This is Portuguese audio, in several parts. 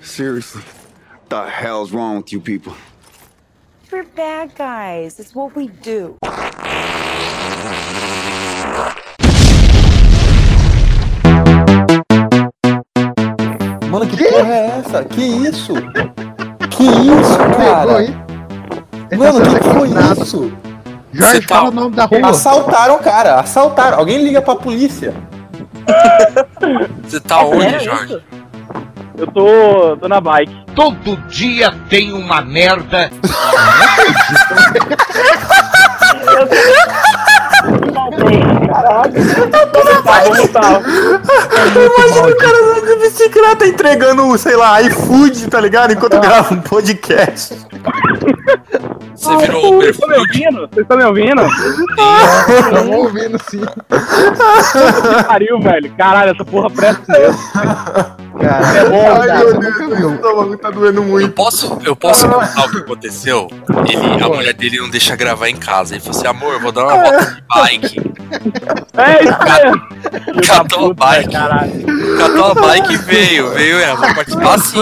Seriously, the hell's wrong with you people? We're bad guys. It's what we do. Mano, que, porra é essa? Que isso? Que isso, cara? Mano, que foi isso? Jorge, Você tá- fala o nome da rua. Assaltaram o cara, assaltaram. Alguém liga pra polícia. Você tá onde, Jorge? Eu tô, tô na bike. Todo dia tem uma merda. Tá, vamos tá. Imagina o cara andando de bicicleta entregando, sei lá, iFood, tá ligado? Enquanto grava um podcast. Você virou Uber Estão me Food? ouvindo? Vocês estão me ouvindo? Estamos ouvindo sim. Que pariu, velho. Caralho, essa porra presta mesmo. Cara, É bom, Ai, meu Deus, estômago tá doendo Eu muito. posso, eu posso contar o que aconteceu? Ele, a mulher dele não deixa gravar em casa. Ele falou assim, amor, eu vou dar uma volta de bike. É isso mesmo. Catou a bike. Caralho. Catou a bike e veio. Veio, é, vou participar sim.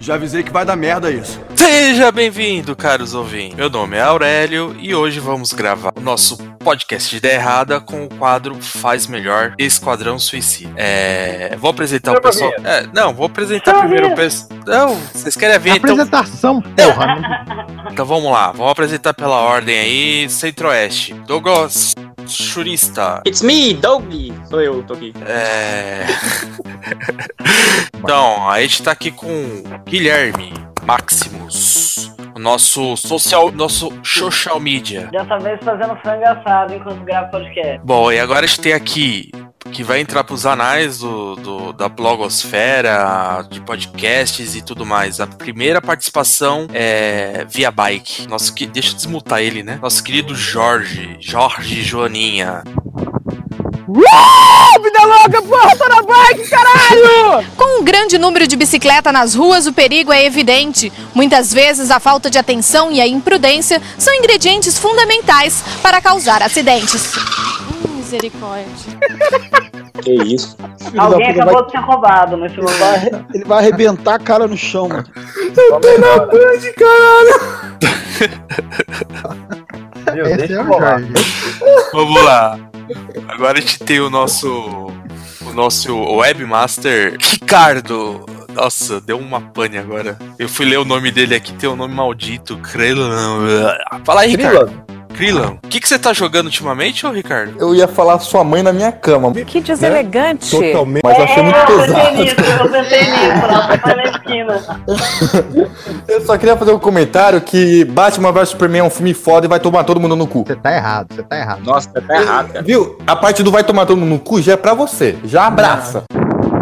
Já avisei que vai dar merda isso. Seja bem-vindo, caros ouvintes. Meu nome é Aurélio e hoje vamos gravar o nosso podcast de ideia errada com o quadro Faz Melhor Esquadrão Suicida. É, vou apresentar o Chama a pessoal. É, não, vou apresentar primeiro o pessoal. Não, vocês querem ver então? apresentação, porra. Então vamos lá, vamos apresentar pela ordem aí. Centro-Oeste. Douglas Churista. It's me, Doug! Sou eu, tô aqui. É. então, a gente tá aqui com Guilherme Maximus. O nosso social, nosso social media. Dessa vez fazendo frango assado enquanto gravo podcast. Bom, e agora a gente tem aqui que vai entrar pros anais do, do- da blogosfera, de podcasts e tudo mais. A primeira participação é via bike. Nosso que deixa eu desmutar ele, né? Nosso querido Jorge, Jorge Joaninha. Vida louca, porra, tô na bike, caralho! Com um grande número de bicicleta nas ruas, o perigo é evidente. Muitas vezes a falta de atenção e a imprudência são ingredientes fundamentais para causar acidentes. Hum, misericórdia. Que isso? Alguém acabou de ser roubado nesse momento. Ele vai arrebentar a cara no chão, mano. Meu, Esse deixa é eu. Vamos lá. Agora a gente tem o nosso. Nosso webmaster Ricardo. Nossa, deu uma pane agora. Eu fui ler o nome dele aqui, tem um nome maldito. Krillon. Fala aí, Ricardo. Krillon. O que, que você tá jogando ultimamente, ô Ricardo? Eu ia falar sua mãe na minha cama. Que deselegante. Totalmente. Mas eu achei muito É, eu pensei pesado. nisso, eu pensei nisso, lá foi na esquina. Eu só queria fazer um comentário que Batman vs Superman é um filme foda e vai tomar todo mundo no cu. Você tá errado, você tá errado. Nossa, tá errado, cara. Viu? A parte do vai tomar todo mundo no cu já é pra você. Já abraça.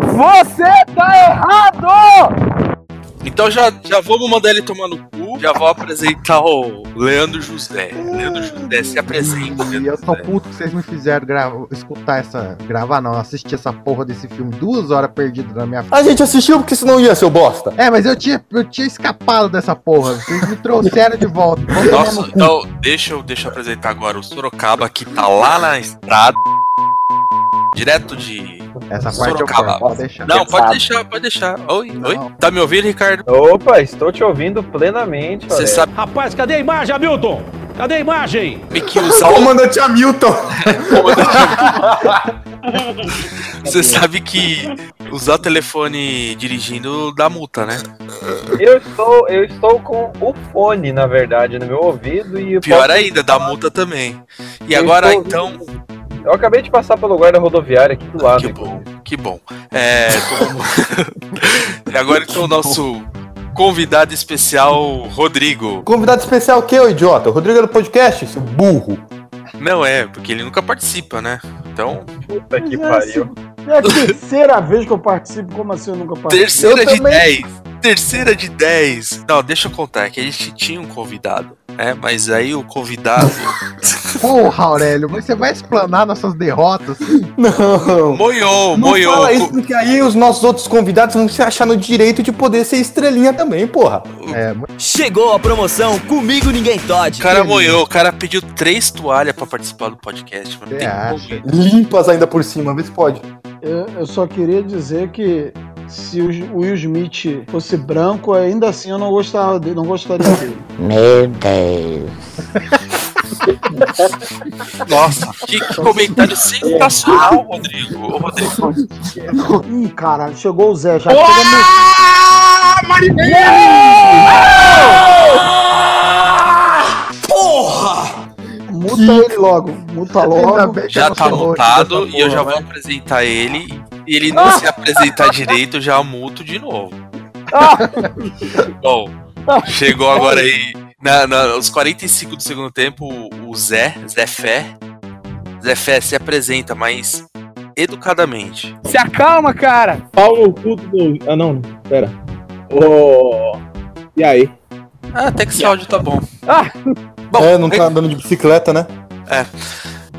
Você tá errado! Então já, já vamos mandar ele tomar no cu. Já vou apresentar o Leandro José. Leandro José, se apresenta. E eu tô puto que vocês me fizeram grava- escutar essa. Gravar não, assistir essa porra desse filme duas horas perdido na minha A gente assistiu porque senão ia, seu bosta. É, mas eu tinha, eu tinha escapado dessa porra. Vocês me trouxeram de volta. Tomar Nossa, então deixa eu, deixa eu apresentar agora o Sorocaba que tá lá na estrada. Direto de. Essa parte eu Sorocaba. corto, pode deixar. Não, pode deixar, pode deixar. Oi, Não. oi. Tá me ouvindo, Ricardo? Opa, estou te ouvindo plenamente, Você sabe Rapaz, cadê a imagem, Hamilton? Cadê a imagem? que usar o. Comandante Hamilton. Você sabe que usar o telefone dirigindo dá multa, né? Eu estou, eu estou com o fone, na verdade, no meu ouvido e eu Pior posso- ainda, dá multa também. E Eu agora, então. Eu acabei de passar pelo guarda rodoviário aqui do lado. Que bom, que bom. É. como- e agora, então, o nosso convidado especial, Rodrigo. Convidado especial o quê, ô idiota? O Rodrigo é do podcast, seu burro. Não é, porque ele nunca participa, né? Então, Puta que é pariu. É a terceira vez que eu participo, como assim eu nunca participo? terceira Eu de também- 10. Terceira de 10. Não, deixa eu contar, é que a gente tinha um convidado. É, mas aí o convidado Porra, Aurélio, você vai explanar nossas derrotas? Não. moiou, Não moiou. fala isso, porque aí os nossos outros convidados vão se achar no direito de poder ser estrelinha também, porra. É, Chegou a promoção Comigo Ninguém O Todd. cara moiou, o cara pediu três toalhas pra participar do podcast, mano. Tem. Limpas ainda por cima, vê se pode. Eu, eu só queria dizer que se o Will Smith fosse branco, ainda assim eu não gostava dele, não gostaria dele. Meu Deus. Nossa, que, que comentário sensacional, Rodrigo. Ô, Rodrigo. Ih, caralho, chegou o Zé, já Uau! Porra! Muta ele logo, muta logo. Já tá mutado e eu já vou apresentar ele. E ele não se apresentar direito, eu já muto de novo. Bom, chegou agora aí. Na, na, os 45 do segundo tempo, o- Zé, Zé Fé. Zé Fé se apresenta, mas educadamente. Se acalma, cara! Pau no cu do. Ah, não, pera. Ô. E aí? Ah, até que esse áudio tá bom. É, não tá andando de bicicleta, né? É.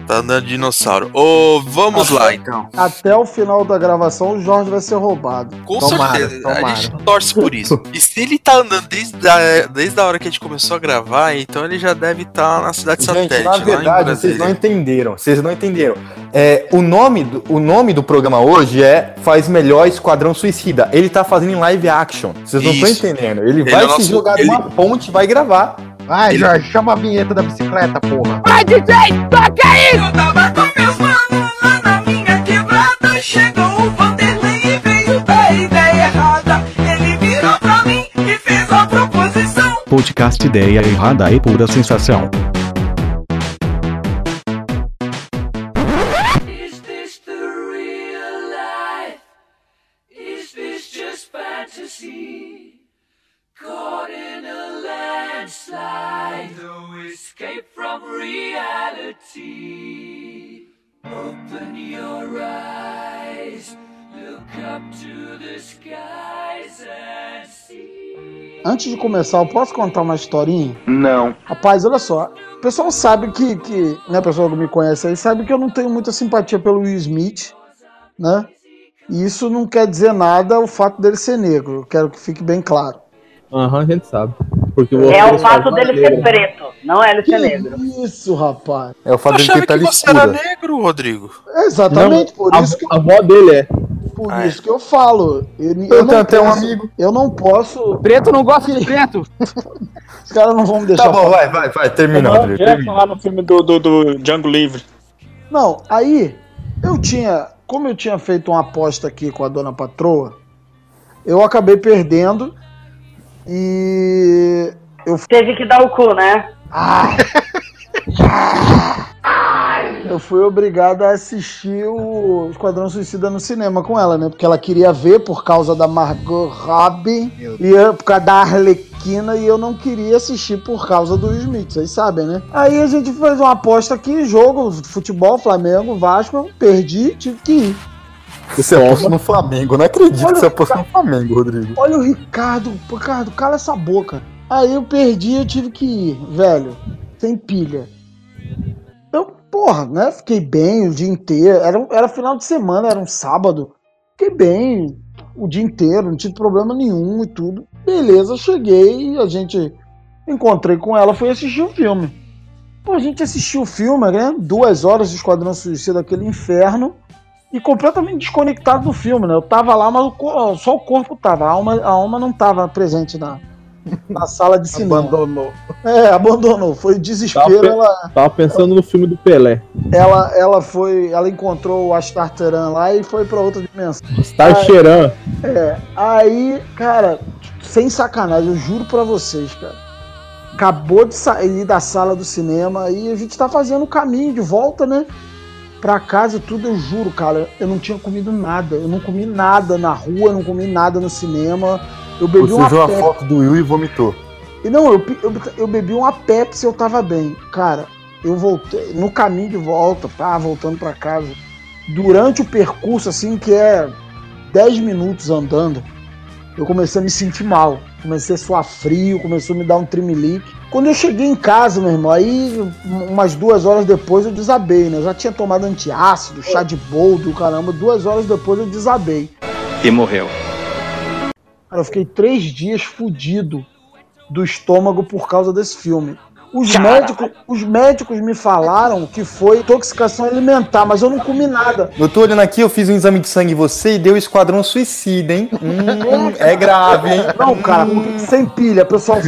Tá andando de dinossauro. Ô, vamos lá então. Até o final da gravação, o Jorge vai ser roubado. Com certeza, a gente torce por isso. E se ele tá andando desde a, desde a hora que a gente começou a gravar, então ele já deve estar na cidade satélite. Gente, na lá em verdade, vocês não entenderam. Vocês não entenderam. É, o, nome do, o nome do programa hoje é Faz Melhor Esquadrão Suicida. Ele tá fazendo em live action. Vocês não estão entendendo. Ele, Ele vai é se nosso- jogar ele- numa ponte e vai gravar. Vai, Jorge, chama a vinheta da bicicleta, porra. Vai, DJ, toca aí! Eu tava com meus manos lá na minha quebrada. Chegou o Vanderlei e veio da ideia errada. Ele virou pra mim e fez a proposição. Podcast Ideia Errada e Pura Sensação. From reality. Open your eyes, look up to the skies and see. Antes de começar, eu posso contar uma historinha? Não. Rapaz, olha só. O pessoal sabe que, que né, a pessoa que me conhece aí sabe que eu não tenho muita simpatia pelo Will Smith, né? E isso não quer dizer nada o fato dele ser negro. Eu quero que fique bem claro. Aham, a gente sabe. Porque É você o fato só dele negro. ser preto, não é ele ser negro. Isso, rapaz. É o fato Eu dele ter que pele você era negro, Rodrigo. Exatamente, Não, por a, isso que a avó dele é. Por Ah, é. isso que eu falo. Eu, eu Eu não tenho até um posso- amigo. Eu não posso. Preto não gosta de preto. Os caras não vão me deixar. Tá bom, falar. vai, vai, vai, termina, Rodrigo. termina. lá no filme do, do, do Django Livre. Não, aí eu tinha. Como eu tinha feito uma aposta aqui com a dona patroa, eu acabei perdendo e. Eu, Teve que dar o cu, né? eu fui obrigado a assistir o Esquadrão Suicida no cinema com ela, né? Porque ela queria ver por causa da Margot Robbie e eu- por causa da Arlequina e eu não queria assistir por causa do Smith, vocês sabem, né? Aí a gente fez uma aposta aqui, jogo, futebol, Flamengo, Vasco, eu perdi, tive que ir. Você apostou no Flamengo. Eu não acredito que você apostou no Flamengo, Rodrigo. Olha o Ricardo, Ricardo, cala essa boca. Aí eu perdi, eu tive que ir, velho, sem pilha. Eu, porra, né? Fiquei bem o dia inteiro. Era, um- era final de semana, era um sábado. Fiquei bem o dia inteiro, não tive problema nenhum e tudo. Beleza, cheguei, a gente encontrei com ela, fui assistir o filme. Pô, a gente assistiu o filme, né? Duas horas de Esquadrão Suicida, aquele inferno. E completamente desconectado do filme, né? Eu tava lá, mas o só o corpo tava. A alma, a alma não tava presente na, na sala de cinema. Abandonou. É, abandonou. Foi desespero. Tava, Ela, tava pensando no filme do Pelé. ela, ela foi. Ela encontrou o Astarteran lá e foi pra outra dimensão. Star Aí- Cheran. É, aí, cara, sem sacanagem, eu juro pra vocês, cara. Acabou de sair da sala do cinema e a gente tá fazendo o caminho de volta, né? Pra casa tudo, eu juro, cara, eu não tinha comido nada. Eu não comi nada na rua, não comi nada no cinema. Eu bebi Você uma viu a Pepsi. foto do Will e vomitou. E não, eu, eu, eu bebi uma Pepsi e eu tava bem. Cara, eu voltei no caminho de volta, tá? Voltando pra casa. Durante o percurso, assim, que é 10 minutos andando, eu comecei a me sentir mal. Comecei a suar frio, começou a me dar um trimelique. Quando eu cheguei em casa, meu irmão, aí umas duas horas depois eu desabei, né? Eu já tinha tomado antiácido, chá de boldo, caramba. Duas horas depois eu desabei. E morreu. Cara, eu fiquei três dias fudido do estômago por causa desse filme. Os médicos, os médicos me falaram que foi intoxicação alimentar, mas eu não comi nada. Eu tô olhando aqui, eu fiz um exame de sangue em você e deu esquadrão suicida, hein? Hum, é grave, hein? Não, cara, porque sem pilha, pessoal.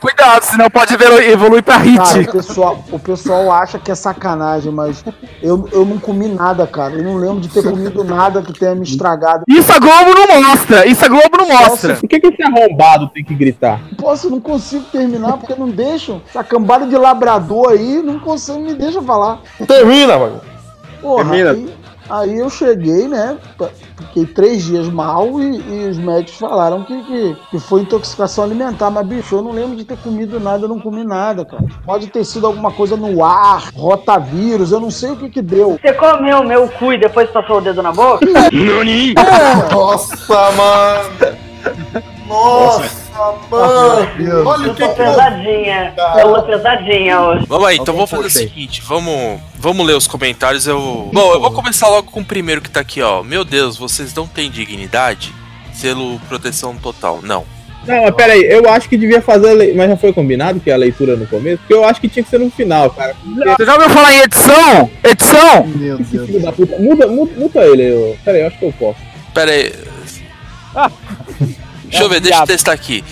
Cuidado, senão pode evolu- evoluir pra hit. Cara, o pessoal, o pessoal acha que é sacanagem, mas eu, eu não comi nada, cara. Eu não lembro de ter comido nada que tenha me estragado. Isso a Globo não mostra! Isso a Globo não mostra! Por que, que esse arrombado tem que gritar? Posso, não consigo terminar porque não deixam. Essa cambada de labrador aí não consegue, me deixa falar. Termina, mano. Porra, Termina. Aí, aí eu cheguei, né? Fiquei três dias mal e, e os médicos falaram que, que, que foi intoxicação alimentar. Mas, bicho, eu não lembro de ter comido nada, eu não comi nada, cara. Pode ter sido alguma coisa no ar, rotavírus, eu não sei o que que deu. Você comeu meu cu e depois passou o dedo na boca? Nani! Nossa, mano! Nossa, mano! Olha o que Eu tô que pesadinha. Eu tô pesadinha hoje. Vamos aí, então vamos fazer o seguinte, vamos, vamos ler os comentários. Eu, bom, eu vou começar logo com o primeiro que tá aqui, ó. Meu Deus, vocês não têm dignidade? Selo proteção total. Não. Não, mas peraí, eu acho que devia fazer. a lei- Mas já foi combinado que é a leitura no começo? Porque eu acho que tinha que ser no final, cara. Você já ouviu falar em edição? Edição? Meu Deus. Filho da puta. Muda, muda, muta ele. Eu... Peraí, eu acho que eu posso. Pera aí. Deixa eu ver, deixa eu testar aqui.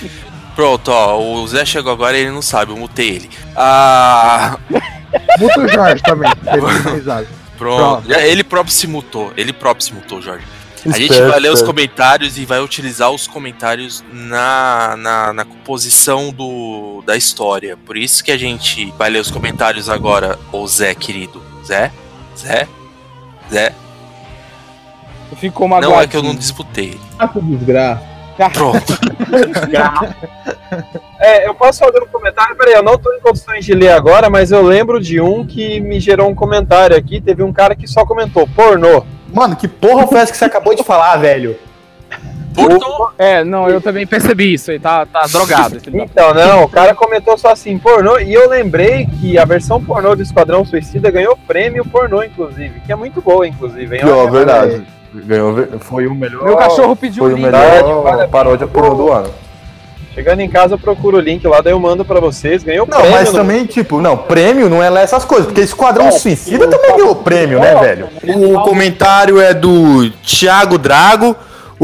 Pronto, ó, o Zé chegou agora e ele não sabe, eu mutei ele. Ah. Muta o Jorge também. Pronto. Pronto. Ele próprio se mutou. Ele próprio se mutou, Jorge. A gente vai ler os comentários e vai utilizar os comentários na, na, na composição do, da história. Por isso que a gente vai ler os comentários agora, ô Zé, querido. Zé? Zé? Zé? Ficou Não, magoado. é que eu não disputei. Ah, que desgraça. Pronto. É, eu posso fazer um comentário? Peraí, eu não tô em condições de ler agora, mas eu lembro de um que me gerou um comentário aqui. Teve um cara que só comentou pornô. Mano, que porra foi essa que você acabou de falar, velho? É, não, eu também percebi isso aí, tá, tá drogado. Então, não, o cara comentou só assim, pornô, e eu lembrei que a versão pornô do Esquadrão Suicida ganhou prêmio pornô, inclusive, que é muito boa, inclusive, hein? Pior, Olha, verdade. Ganhou, foi o melhor. Meu cachorro pediu Foi o link. melhor Verdade, paródia pornô do ano. Chegando em casa, eu procuro o link lá, daí eu mando pra vocês. Ganhou Não, prêmio. mas no- também, tipo, não, prêmio não é lá essas coisas, porque Esquadrão Suicida também ganhou prêmio, né, velho? O comentário é do Thiago Drago.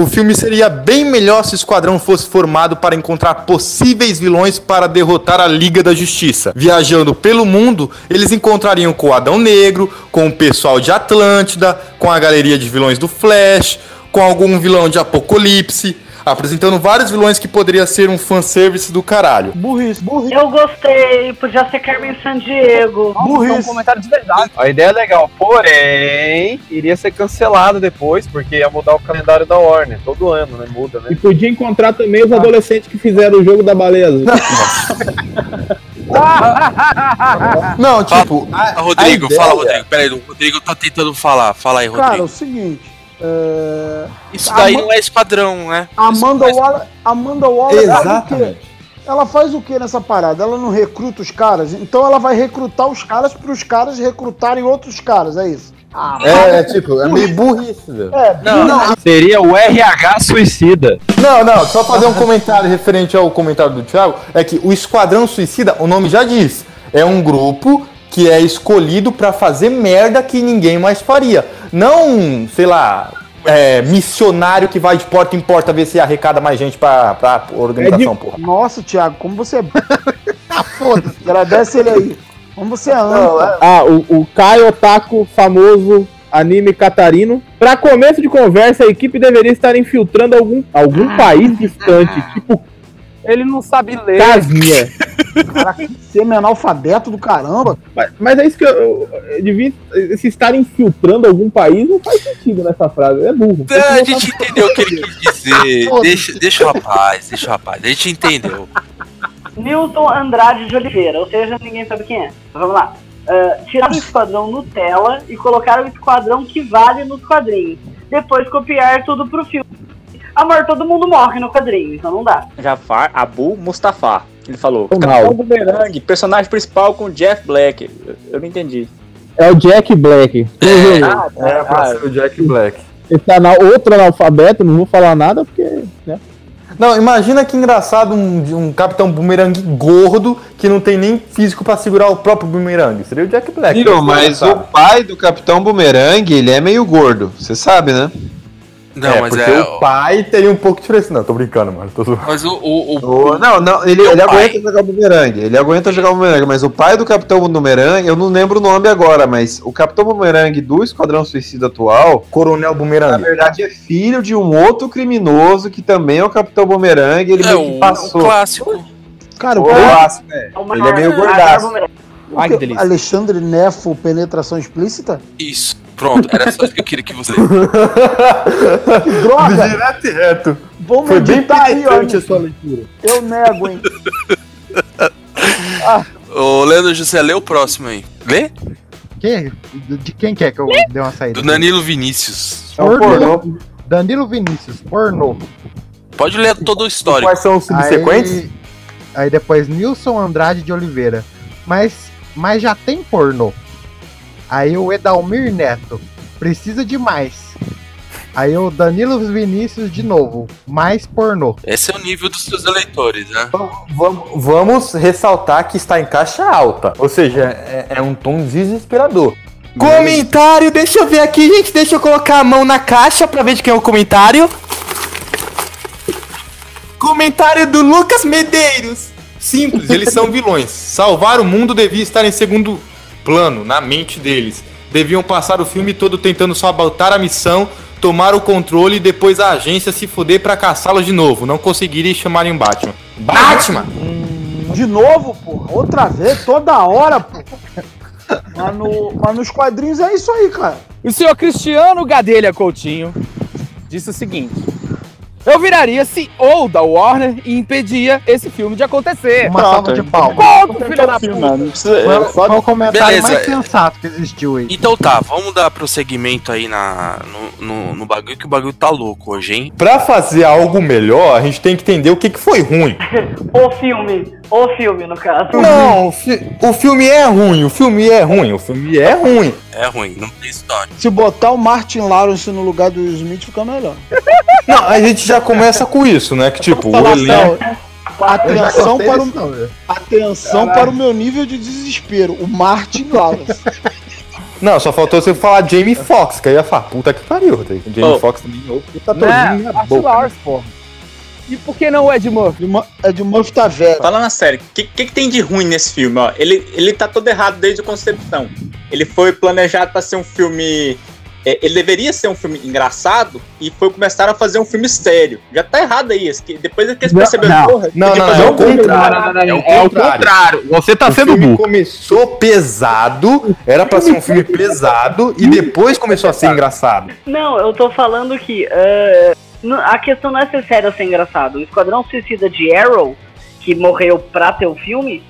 O filme seria bem melhor se o Esquadrão fosse formado para encontrar possíveis vilões para derrotar a Liga da Justiça. Viajando pelo mundo, eles encontrariam com o Adão Negro, com o pessoal de Atlântida, com a galeria de vilões do Flash, com algum vilão de Apocalipse, apresentando vários vilões que poderia ser um fanservice do caralho. Burrice, burrice. Eu gostei, podia ser Carmen Sandiego. É um comentário de verdade. A ideia é legal, porém, iria ser cancelado depois, porque ia mudar o calendário da Warner. Todo ano, né? Muda, né? E podia encontrar também os adolescentes que fizeram o jogo da baleia azul. Não, tipo. Ah, Rodrigo, a ideia- fala, Rodrigo. Pera aí, o Rodrigo tá tentando falar. Fala aí, Cara, é Rodrigo. o seguinte. É, Isso daí Ama- não é esquadrão, né? Amanda Waller, Amanda Waller o quê? Exatamente. Ela faz o que nessa parada? Ela não recruta os caras? Então ela vai recrutar os caras para os caras recrutarem outros caras, é isso? Ah, É, é, tipo, é meio burrice, velho. É, Não, não, Seria o RH Suicida. Não, não, só fazer um comentário referente ao comentário do Thiago, é que o Esquadrão Suicida, o nome já diz, é um grupo que é escolhido pra fazer merda que ninguém mais faria. Não, sei lá, é, missionário que vai de porta em porta ver se arrecada mais gente pra, pra organização, porra. Nossa, Thiago, como você é. ah, foda-se, agradece ele aí. Como você é anta. Ah, o, o Caio Otaku, famoso anime catarino. Pra começo de conversa, a equipe deveria estar infiltrando algum, algum país distante, tipo Ele não sabe ler. Casmia. Cara, que semi-analfabeto do caramba. Mas, mas é isso que eu, eu, eu devia. Se estar infiltrando algum país não faz sentido nessa frase. É burro. Ah, a gente entendeu o que ele quis dizer. deixa, deixa o rapaz, deixa o rapaz. A gente entendeu. Newton Andrade de Oliveira, ou seja, ninguém sabe quem é. Mas Vamos lá. Ah, tiraram o esquadrão Nutella e colocaram o esquadrão que vale nos quadrinhos. Depois copiar tudo pro filme. Amor, todo mundo morre no quadrinho, então não dá. Jafar Abu Mustafa. Ele falou. Mal. Capitão Boomerang, personagem principal com Jeff Black. Eu, eu não entendi. É o Jack Black. Ah, É, pra ser o Jack Black. Esse anal, outro analfabeto, não vou falar nada porque. Né? Não, imagina que engraçado um, um Capitão Boomerang gordo que não tem nem físico pra segurar o próprio Boomerang. Seria o Jack Black. É mas o pai do Capitão Boomerang, ele é meio gordo. Você sabe, né? Não, é, mas porque é. o pai teria um pouco de diferença. Não, tô brincando, mano. Tô. Mas o. o, o- O- não, não, ele, ele pai. aguenta jogar bumerangue. Ele aguenta jogar bumerangue, mas o pai do Capitão Boomerang, eu não lembro o nome agora, mas o Capitão Boomerang do Esquadrão Suicida atual, Coronel na Boomerang. verdade, é filho de um outro criminoso que também é o Capitão Boomerang. Ele é meio que o, passou. o clássico. Cara, O o clássico, é. Ele é meio gordaço. Ai, que delícia. Alexandre Nefo, penetração explícita? Isso. Pronto, era só isso que eu queria que você. Que droga! Direto e reto. Vamos Foi bem aí, ó. penetrante a sua leitura. Eu nego, hein? Ô, Leandro José, lê o próximo aí. Lê? Que? De quem que é que eu dei uma saída? Do Danilo Vinícius. É um pornô. Danilo Vinícius, pornô. Pode ler todo o histórico. Quais são os subsequentes? Aí, aí depois Nilson Andrade de Oliveira. Mas, mas já tem pornô. Aí o Edalmir Neto. Precisa de mais. Aí o Danilo Vinícius de novo. Mais pornô. Esse é o nível dos seus eleitores, né? Vamos, vamos ressaltar que está em caixa alta. Ou seja, é, é um tom desesperador. Comentário, deixa eu ver aqui, gente. Deixa eu colocar a mão na caixa pra ver de quem é o comentário. Comentário do Lucas Medeiros. Simples, eles são vilões. Salvar o mundo devia estar em segundo plano, na mente deles. Deviam passar o filme todo tentando sabotar a missão, tomar o controle e depois a agência se fuder pra caçá-los de novo. Não conseguiria chamar em Batman. Batman! De novo, porra. Outra vez, toda hora, porra. Mas, no- mas nos quadrinhos é isso aí, cara. O senhor Cristiano Gadelha Coutinho disse o seguinte: Eu viraria CEO da Warner e impedia esse filme de acontecer. Uma salva de palmas. Ponto, filho da puta. Não precisa. Foi, é, foi o comentário Beleza. mais sensato que existiu aí. Então tá, vamos dar prosseguimento aí na, no, no, no bagulho, que o bagulho tá louco hoje, hein? Pra fazer algo melhor, a gente tem que entender o que, que foi ruim. O filme. O filme, no caso. Não, o, fi- o filme é ruim, o filme é ruim, o filme é ruim. É ruim, não tem história. Se botar o Martin Lawrence no lugar do Smith, fica melhor. Não, a gente já começa com isso, né? Que tipo, o elenco. Atenção, para o, não, atenção para o meu nível de desespero. O Martin Lawrence. Não, só faltou você falar Jamie Foxx, que aí ia falar, puta que pariu, tá? Jamie Oh. Foxx também é outro tá Né? na Martin boca. Lawrence, porra. E por que não o Ed Murphy? Ed Mur- Ed Murphy tá velho. Falando a sério, o que, que, que tem de ruim nesse filme? Ó? Ele, ele tá todo errado desde a concepção. Ele foi planejado pra ser um filme. É, ele deveria ser um filme engraçado e foi começar a fazer um filme sério. Já tá errado aí. Depois é que eles Não, perceberam, não. porra, Não, não, fazer não, é um o filme- contrário. É, É o contrário. Você tá o sendo filme burro. começou pesado, era pra ser um filme pesado, e depois começou a ser engraçado. Não, eu tô falando que eh, n- a questão não é ser sério ou ser engraçado. O Esquadrão Suicida de Arrow, que morreu pra ter o filme,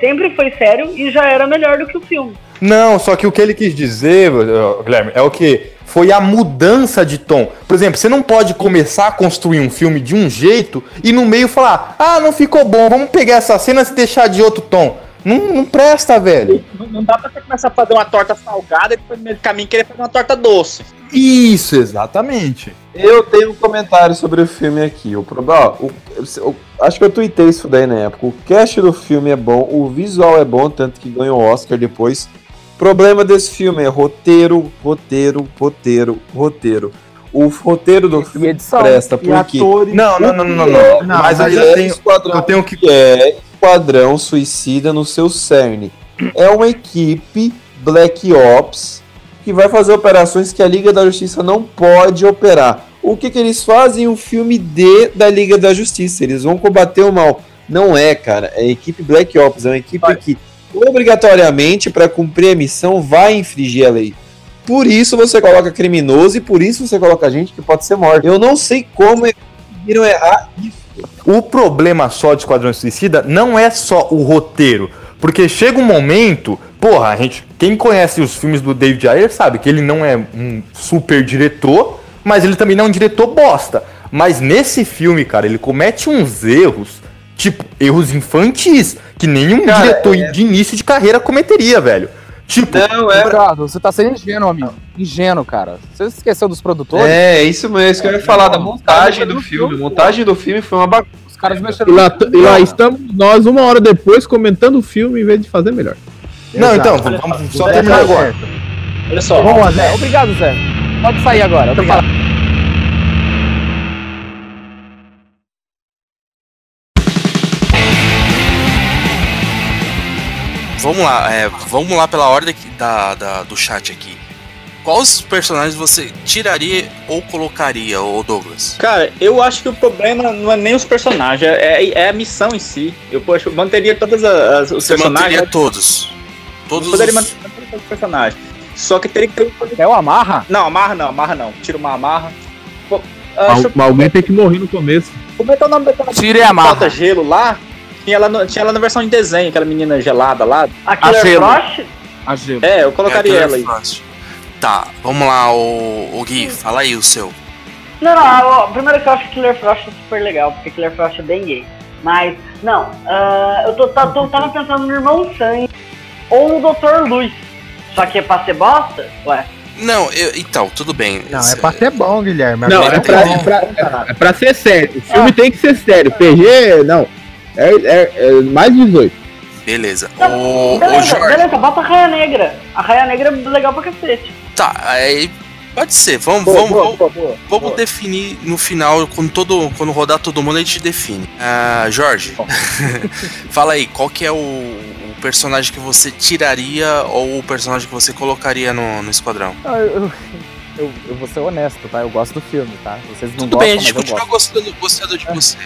sempre foi sério e já era melhor do que o filme. Não, só que o que ele quis dizer, eh, Guilherme, é o que? Foi a mudança de tom. Por exemplo, você não pode começar a construir um filme de um jeito e no meio falar, ah, não ficou bom, vamos pegar essa cena e deixar de outro tom. Não, não presta, velho. Não, não dá pra você começar a fazer uma torta salgada e depois no meio do caminho querer fazer uma torta doce. Isso, exatamente. Eu tenho um comentário sobre o filme aqui. O problema, ó, o- eu- acho que eu tuitei isso daí na época. O cast do filme é bom, o visual é bom, tanto que ganhou o Oscar depois. Problema desse filme é roteiro, roteiro, roteiro, roteiro. O roteiro do filme edição. presta porque atores. Não, não, não, não, não. não. Não, Mas eu é tenho, esquadrão eu tenho que é Esquadrão Suicida no seu cerne. É uma equipe Black Ops que vai fazer operações que a Liga da Justiça não pode operar. O que, que eles fazem? Um filme D da Liga da Justiça. Eles vão combater o mal. Não é, cara. É a equipe Black Ops. É uma equipe que, obrigatoriamente, para cumprir a missão, vai infringir a lei. Por isso você coloca criminoso e por isso você coloca gente que pode ser morta. Eu não sei como eles conseguiram errar isso. O problema só de Esquadrão Suicida não é só o roteiro. Porque chega um momento, porra, a gente, quem conhece os filmes do David Ayer sabe que ele não é um super diretor, mas ele também não é um diretor bosta. Mas nesse filme, cara, ele comete uns erros, tipo, erros infantis, que nenhum Cara, diretor é- de início de carreira cometeria, velho. Tipo, Não, é. Obrigado, você tá sendo ingênuo, amigo. Ingênuo, cara. Você esqueceu dos produtores? É, isso mesmo, isso que eu ia falar da montagem do filme. A montagem do filme foi uma bagunça. Os caras E mexeram lá, e lá estamos nós uma hora depois comentando o filme em vez de fazer melhor. Não, então, vamos só terminar agora. Olha só. Boa, Zé. Obrigado, Zé. Pode sair agora. Obrigado. Vamos lá, é, vamos lá pela ordem da, da- do chat aqui. Quais personagens você tiraria ou colocaria, ô Douglas? Cara, eu acho que o problema não é nem os personagens, é, é a missão em si. Eu poxa, manteria todas as, os Você personagens. manteria todos. Todos Eu poderia os... manter todos os personagens. Só que teria que ter um. É o Amarra? Não, amarra não, amarra não. Tira uma amarra. Pô, Al- acho... Mas alguém tem que morrer no começo. Como é que é o nome daquela Tire a amarra. Falta gelo lá? Tinha ela, no- tinha ela na versão de desenho, aquela menina gelada lá. A Killer gelo. Frost? A gelo. É, eu colocaria É, ela aí. Frost. Tá, vamos lá, o, o Gui, fala aí o seu. Não, não, ó, primeiro que eu acho que Killer Frost é super legal, porque Killer Frost é bem gay. Mas, não, ah, eu tô, tá- tô- tava pensando no Irmão Sangue ou no Dr. Luz. Só que é pra ser bosta? Ué. Não, eu- então, tudo bem. Não, é pra ser bom, Guilherme. Não, é pra, bom. é, pra, é pra ser sério. O filme tem que ser sério. PG, não. É, é- é mais 18. Beleza. O, o Beleza, Jorge. beleza, bota a Raia Negra. A Raia Negra é legal pra cacete. Tá, aí pode ser. Vamos, Boa, vamos, boa, vamos, boa, boa, vamos boa. definir no final, quando, todo, quando rodar todo mundo, a gente define. Ah, Jorge, fala aí, qual que é o, o personagem que você tiraria ou o personagem que você colocaria no, no esquadrão? Não, eu, eu, eu, eu vou ser honesto, tá? Eu gosto do filme, tá? Vocês não Tudo gostam, bem, a gente continua gostando, gostando de você.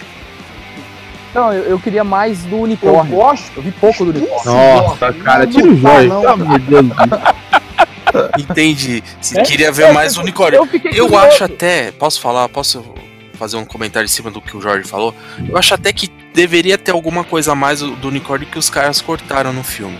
Não, eu, eu queria mais do unicórnio. Eu, vi pouco do unicórnio. Nossa, cara, tira o Deus. Entendi. Se É? queria ver É, mais eu- unicórnio. eu Eu acho até. Posso falar? Posso fazer um comentário em cima do que o Jorge falou? Eu acho até que deveria ter alguma coisa a mais do unicórnio que os caras cortaram no filme.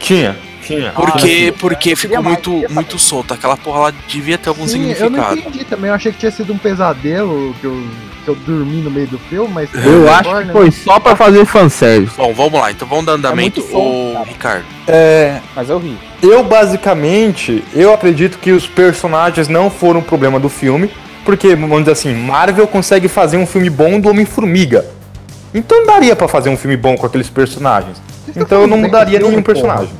Tinha, tinha. Porque, porque eu ficou muito, eu muito solto. Aquela porra lá devia ter algum Sim, eu não significado. entendi também. Eu achei que tinha sido um pesadelo que eu, que eu dormi no meio do filme, mas. Eu acho que foi só pra fazer fanservice. Bom, vamos lá, então vamos dar andamento. muito solto, Ô, cara. Ricardo. É, Mas eu ri. eu basicamente, eu acredito que os personagens não foram um problema do filme, porque, vamos dizer assim, Marvel consegue fazer um filme bom do Homem-Formiga. Então daria pra fazer um filme bom com aqueles personagens. Então eu não mudaria nenhum personagem.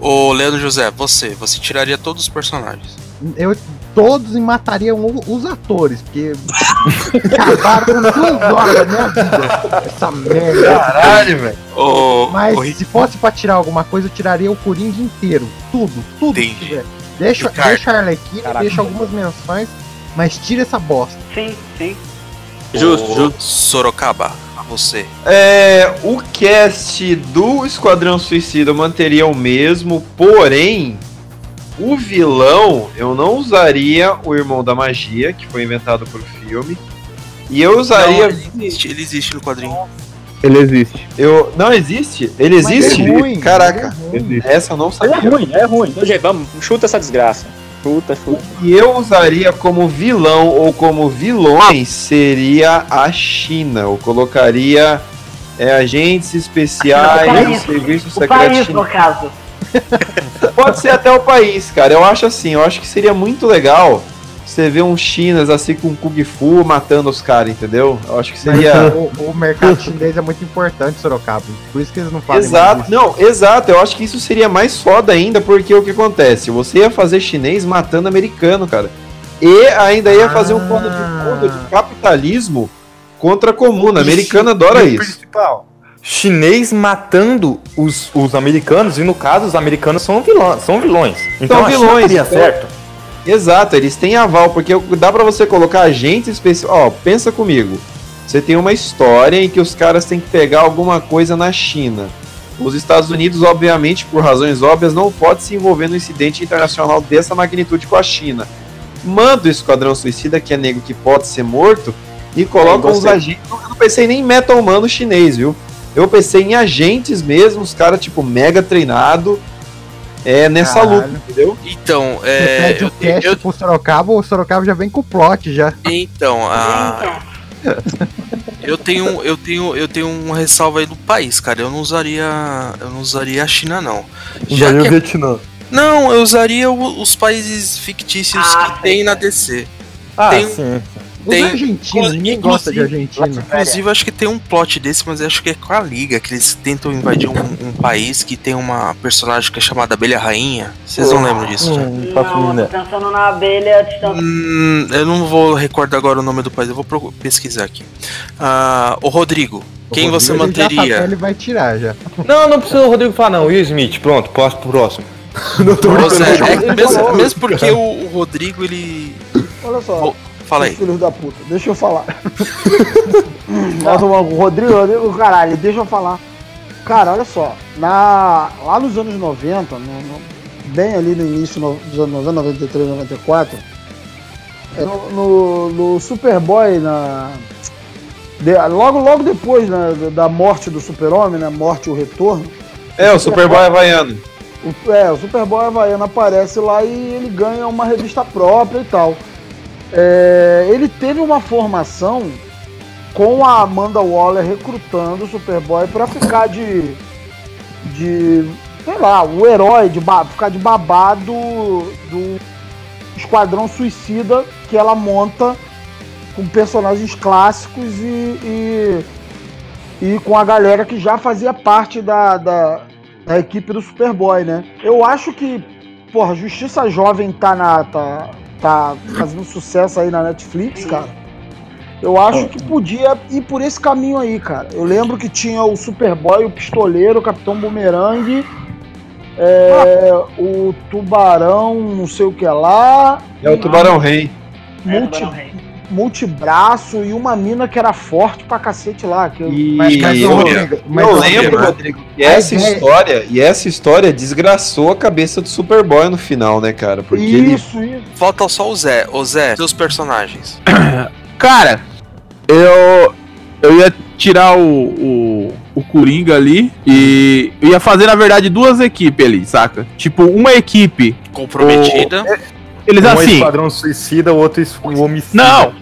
Ô, Leandro José, você, você tiraria todos os personagens. Eu todos matariam o- os atores, porque acabaram com duas horas da minha vida. Essa merda. Caralho, velho. Mas se fosse pra tirar alguma coisa, eu tiraria o Coringa inteiro. Tudo, tudo que Entendi. tiver. Deixa, Ricardo. deixa a Arlequina, Caraca. deixa algumas menções, mas tira essa bosta. Sim, sim. Justo, ô, justo. Sorocaba, a você. É, o cast do Esquadrão Suicida eu manteria o mesmo, porém, o vilão eu não usaria o Irmão da Magia, que foi inventado pro filme. E eu Não, usaria. ele existe, ele existe no quadrinho. Ele existe. eu, não existe? Ele Mas existe? é ruim, Caraca, é ruim. Essa eu não Ele sabia. é ruim, é ruim. Então, gente, vamos, chuta essa desgraça. Chuta, chuta. E eu usaria como vilão ou como vilões seria a China. Eu colocaria é, agentes especiais, país. serviço O secreto país, chinês. no caso. Pode ser até o país, cara. Eu acho assim, eu acho que seria muito legal você ver um chinas assim com Kung Fu matando os caras, entendeu? Eu acho que seria. o, o mercado chinês é muito importante, Sorocaba. Por isso que eles não fazem Exato, não, exato. Eu acho que isso seria mais foda ainda, porque o que acontece? Você ia fazer chinês matando americano, cara. E ainda ia fazer um plano de fundo de capitalismo contra a comuna. Americano adora o isso. principal, Chinês matando os, os americanos, e no caso, os americanos são vilões. São vilões. Então São a China vilões, certo. Exato, eles têm aval, porque dá pra você colocar agente especial. Ó, pensa comigo. Você tem uma história em que os caras têm que pegar alguma coisa na China. Os Estados Unidos, obviamente, por razões óbvias, não pode se envolver no incidente internacional dessa magnitude com a China. Manda o Esquadrão Suicida, que é nego que pode ser morto, e coloca É, os agentes. Eu não pensei nem em metal humano chinês, viu? Eu pensei em agentes mesmo, os caras, tipo, mega treinado. É nessa Caralho. luta, entendeu? Então, Você é. pede Eu, o cast eu- pro Sorocaba, o Sorocaba já vem com o plot já. então, a, Eu tenho, eu tenho, eu tenho uma ressalva aí do país, cara. Eu não usaria, eu não usaria a China não. Já Usaria o que é- Vietnã. Não, eu usaria o- os países fictícios que tem na DC. Ah, tem, sim. Tem- Argentina, ninguém gosta de Argentina. Inclusive, acho que tem um plot desse, mas acho que é com a Liga, que eles tentam invadir um, um país que tem uma personagem que é chamada Abelha Rainha. Vocês não lembram disso? já? Não Não, pensando na abelha. Hum, eu não vou recordar agora o nome do país, eu vou pesquisar aqui. Ah, o Rodrigo, quem O você Rodrigo, ele já tá- manteria? ele vai tirar já. Não, não precisa o Rodrigo falar, não. Will Smith, pronto, posso pro próximo. não tô brincando. é que mesmo, mesmo porque o, o Rodrigo, ele. Olha só. Fala aí. Filhos da puta, deixa eu falar. Nossa, o Rodrigo, Rodrigo, caralho, deixa eu falar. Cara, olha só, na, lá nos anos 90, no- no- bem ali no início no- dos anos 90, 93, 94, é, no, no, no Superboy, na, de- logo, logo depois né, da morte do Super-Homem, né, morte e o retorno, É, o Superboy havaiano. o, é, o Superboy Havaiano aparece lá e ele ganha uma revista própria e tal. É, ele teve uma formação com a Amanda Waller recrutando o Superboy pra ficar de. de. sei lá, o herói, de ficar de babado do Esquadrão Suicida que ela monta com personagens clássicos e, e, e com a galera que já fazia parte da, da, da equipe do Superboy, né? Eu acho que, porra, Justiça Jovem tá, na, tá, tá fazendo sucesso aí na Netflix, cara. Eu acho que podia ir por esse caminho aí, cara. Eu lembro que tinha o Superboy, o Pistoleiro, o Capitão Boomerang, é, o Tubarão, não sei o que lá. É o Tubarão Rei. Multi, multibraço e uma mina que era forte pra cacete lá. Que eu- E mas- mas- eu, mas- eu lembro, mas- Rodrigo, que essa ideia- história, e essa história desgraçou a cabeça do Superboy no final, né, cara? Porque ele Isso, isso. Falta só o Zé. O Zé, seus personagens. Cara, eu. Eu ia tirar o, o, o Coringa ali e eu ia fazer, na verdade, duas equipes ali, saca? Tipo, uma equipe. Comprometida. o- eles um é assim. esquadrão suicida, o outro é o homicida. Não!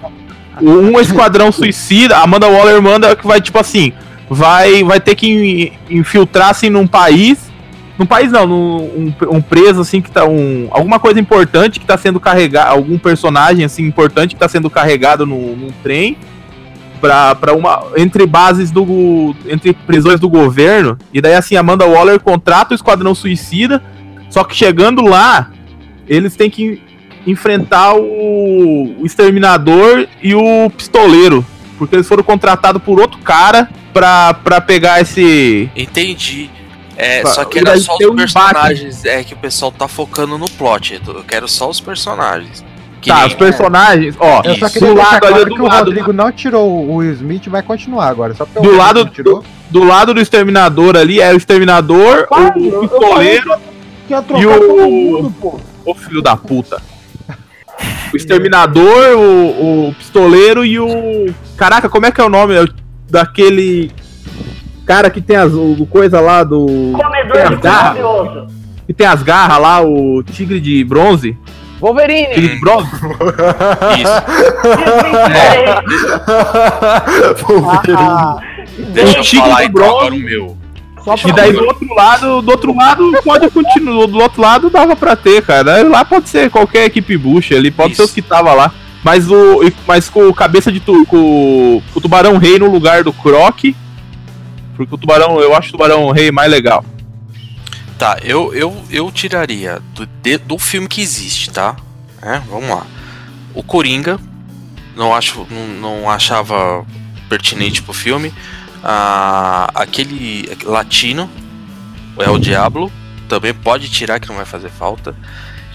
Um esquadrão suicida, a Amanda Waller manda que vai, tipo assim, vai, vai ter que in- infiltrar assim num país. Num país não, num um, um preso assim que tá. Um, alguma coisa importante que tá sendo carregado. Algum personagem assim importante que tá sendo carregado no, num trem. Pra uma. Entre bases do. Entre prisões do governo. E daí assim, Amanda Waller contrata o Esquadrão Suicida. Só que chegando lá, eles têm que enfrentar o, o exterminador e o pistoleiro. Porque eles foram contratados por outro cara pra, pra pegar esse. Entendi. É, só que era só os um embate. personagens. É que o pessoal tá focando no plot. Eu quero só os personagens. Que tá, nem- os personagens, ó, Eu só do lado ali que do o lado, Rodrigo não tirou o Will Smith vai continuar agora. Só o do lado tirou. do, do lado do exterminador ali é o exterminador, Pai, o pistoleiro que e todo mundo, o. filho da puta. O exterminador, o, o pistoleiro e o. Caraca, como é que é o nome É daquele. Cara que tem as o, coisa lá do. tem Comedor as de garras, curioso. que tem as garras lá, o tigre de bronze. Wolverine! Tigre de bronze? Ah, Deixa eu tigre falar então bronze. agora o meu. E daí do outro lado, do outro lado pode continuar, do outro lado dava pra ter, cara. Lá pode ser qualquer equipe bucha, ali pode ser os que tava lá. Mas o mas com o cabeça de tu, com, com o Tubarão Rei no lugar do Croc. Porque o Tubarão, eu acho o Tubarão Rei mais legal. Tá, eu, eu, eu tiraria do, de- do filme que existe, tá? É, vamos lá. O Coringa, não, acho, não, não achava pertinente pro filme. Ah, aquele, latino, o El Diablo, também pode tirar que não vai fazer falta.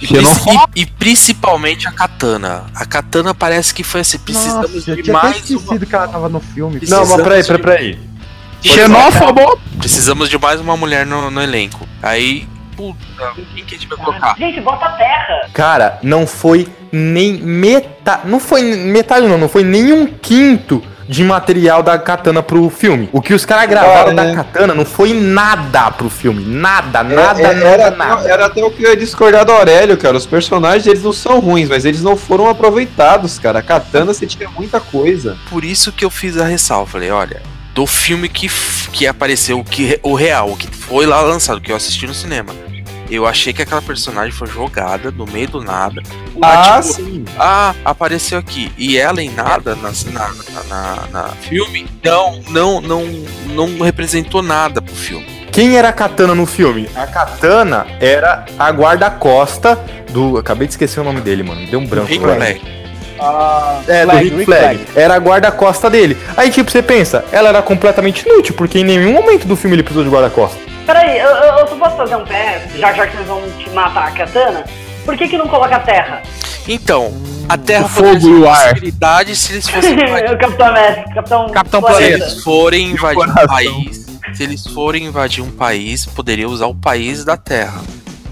E, princi- e principalmente a Katana. A Katana parece que foi assim, precisamos Nossa, eu de mais esquecido que ela tava no filme. Não, mas peraí, peraí, peraí. Xenófobo! Precisamos de mais uma mulher no, no elenco. Aí, puta, quem que a gente vai colocar? Gente, bota terra. Cara, não foi nem metade. Não foi metade, não. Não foi nem um quinto de material da Katana pro filme. O que os caras gravaram da né? Katana não foi nada pro filme. Nada, É, nada, é, nada, era, nada. era até o que eu ia discordar do Aurélio, cara. Os personagens eles não são ruins, mas eles não foram aproveitados, cara. A Katana você tinha muita coisa. Por isso que eu fiz a ressalva. Falei, olha, do filme que, que apareceu, o, que, o real, o que foi lá lançado, que eu assisti no cinema. Eu achei que aquela personagem foi jogada no meio do nada. Ah, tipo, sim. Ah, apareceu aqui. E ela em nada na, na, na, na- filme não, não, não, não representou nada pro filme. Quem era a Katana no filme? A Katana era a guarda-costa do. Acabei de esquecer o nome dele, mano. Me deu um branco. Rick. Flag. É, do Flag, Rick Rick Flag. Flag. Era a guarda-costa dele. Aí, tipo, você pensa, ela era completamente inútil, porque em nenhum momento do filme ele precisou de guarda-costa. Peraí, eu, eu, eu só posso fazer um PS, já, já que vocês vão te matar a katana? Por que que não coloca a terra? Então, a Terra O fogo poderia e o ar. possibilidade se eles fossem o Capitão América, Capitão, Capitão Se Planeta. eles forem invadir um país, se eles forem invadir um país, poderia usar o país da Terra.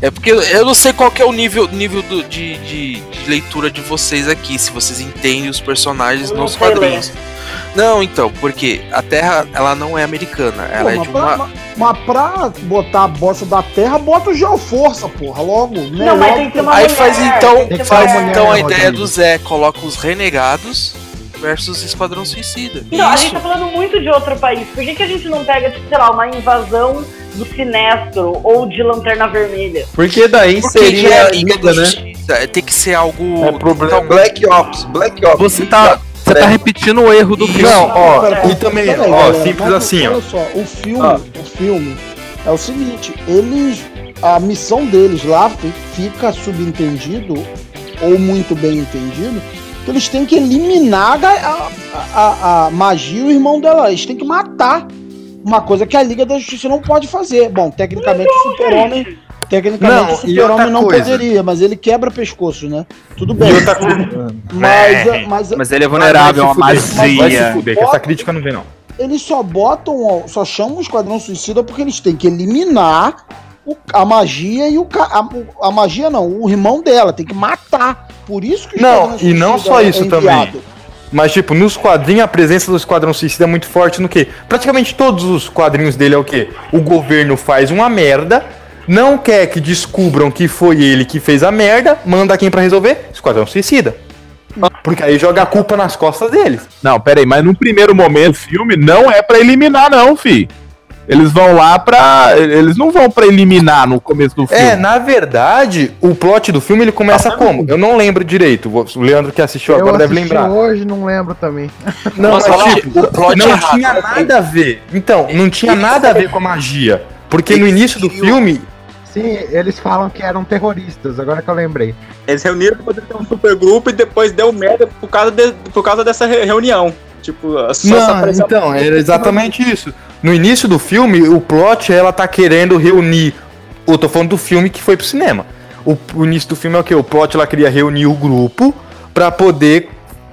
É porque eu- não sei qual que é o nível, nível do- de, de- de leitura de vocês aqui, se vocês entendem os personagens Eu nos quadrinhos. Não, então, porque a Terra ela não é americana, ela Pô, é mas, de uma. ma- mas pra botar a bosta da terra, bota o Geoforça, porra, logo. Né? Não, mas tem que ter uma Aí mulher, faz então, faz uma mulher, então a ideia do Zé, coloca os renegados versus Esquadrão Suicida. Não, a Isso. gente tá falando muito de outro país. Por que, que a gente não pega, tipo, sei lá, uma invasão do Sinestro ou de Lanterna Vermelha? Porque daí Porque seria é a Liga né? Justiça, é, tem que ser algo. É problema. então, Black Ops, Black Ops. Você tá, você tá repetindo o erro do filme. Não, ó, Pera, e também, aí, ó, galera, simples mas assim, ó. Olha só, o filme, Ah. o filme é o seguinte, eles, a missão deles lá fi- fica subentendido ou muito bem entendido que eles têm que eliminar a, a, a- a magia e o irmão dela. Eles têm que matar. Uma coisa que a Liga da Justiça não pode fazer. Bom, tecnicamente o Super-Homem. Tecnicamente Não, o Super-Homem não coisa. poderia, mas ele quebra pescoço, né? Tudo bem. Outra coisa. Mas, mas, Mas ele é vulnerável a uma vai se magia. fuder, que essa crítica não vem, não. eles só botam, só chamam o Esquadrão Suicida porque eles têm que eliminar o- a magia e o a, a magia não, o irmão dela, tem que matar. Por isso que o Não, e não só é isso enviado. também. Mas, tipo, nos quadrinhos, a presença do Esquadrão Suicida é muito forte no quê? Praticamente todos os quadrinhos dele é o quê? O governo faz uma merda, não quer que descubram que foi ele que fez a merda, manda quem pra resolver? Esquadrão Suicida. Porque aí joga a culpa nas costas deles. Não, pera aí, mas no primeiro momento o filme não é pra eliminar, não, fi. Eles vão lá pra. Eles não vão pra eliminar no começo do filme. É, na verdade, o plot do filme ele começa como? Eu não lembro direito. O Leandro que assistiu agora deve assisti lembrar. hoje, não lembro também. Não, Posso mas, tipo, O plot não é rápido. tinha nada a ver. Então, não tinha nada a ver com a magia. Porque no início do filme, Sim, eles falam que eram terroristas, agora que eu lembrei. Eles reuniram pra poder ter um supergrupo e depois deu merda por causa, de- por causa dessa re- reunião. Tipo, só Não, então, era exatamente isso. No início do filme, o plot, ela tá querendo reunir. Eu tô falando do filme que foi pro cinema. O, o início do filme é o quê? O plot, ela queria reunir o grupo pra poder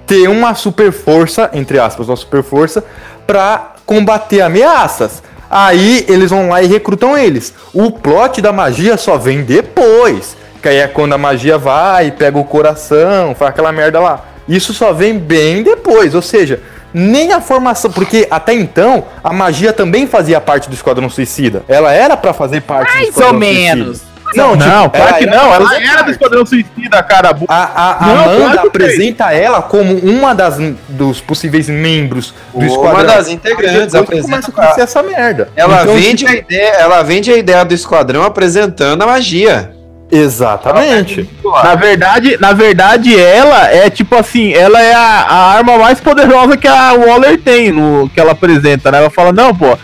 ter uma super força, entre aspas, uma super força, pra combater ameaças. Aí eles vão lá e recrutam eles. O plot da magia só vem depois. Que aí é quando a magia vai, pega o coração, faz aquela merda lá. Isso só vem bem depois, ou seja, nem a formação, porque até então a magia também fazia parte do Esquadrão Suicida. Ela era pra fazer parte do Mais Esquadrão ou Suicida. menos. Não, Não, tipo, claro que não. Ela era do parte. Esquadrão Suicida, cara. A, a, a Não, Amanda claro apresenta ela como uma das dos possíveis membros do Uma Esquadrão. das integrantes, apresenta começa a acontecer essa merda. Ela, Então, vende tipo, a ideia, ela vende a ideia do esquadrão apresentando a magia. Exatamente. Na verdade, na verdade, ela é tipo assim, ela é a, a arma mais poderosa que a Waller tem no que ela apresenta, né? Ela fala, não, pô,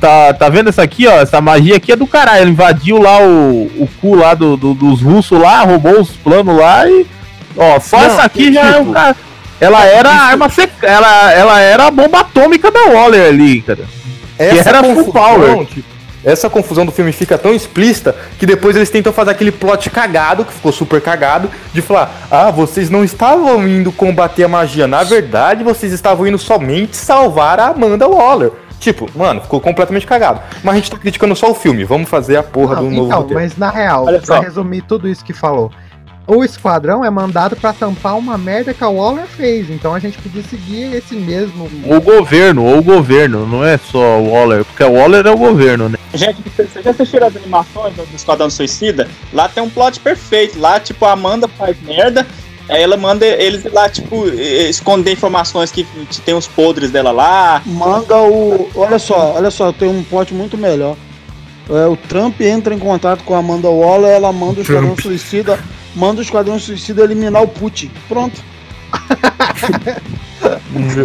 tá, tá vendo essa aqui, ó? Essa magia aqui é do caralho. Ele invadiu lá o, o cu lá do, do- dos russos lá, roubou os planos lá e. Ó, só Não, essa aqui já é tipo, um cara. Ela era a arma sec... ela, ela era a bomba atômica da Waller ali, cara. Essa era full power. tipo, essa confusão do filme fica tão explícita que depois eles tentam fazer aquele plot cagado, que ficou super cagado, de falar: ah, vocês não estavam indo combater a magia. Na verdade, vocês estavam indo somente salvar a Amanda Waller. Tipo, mano, ficou completamente cagado. Mas a gente tá criticando só o filme. Vamos fazer a porra Não, do novo roteiro. mas na real, Olha pra só. resumir tudo isso que falou, o esquadrão é mandado pra tampar uma merda que a Waller fez. Então a gente podia seguir esse mesmo. O governo, ou o governo, não é só o Waller, porque o Waller é o governo, né? Gente, vocês já assistiram as animações do Esquadrão Suicida? Lá tem um plot perfeito. Lá, tipo, a Amanda faz merda. Aí ela manda eles ir lá, tipo, esconder informações que tem os podres dela lá. Manda o. Olha só, olha só, tem um plot muito melhor. É, o Trump entra em contato com a Amanda Waller, ela manda o Esquadrão Suicida, manda o Esquadrão Suicida eliminar o Putin. Pronto.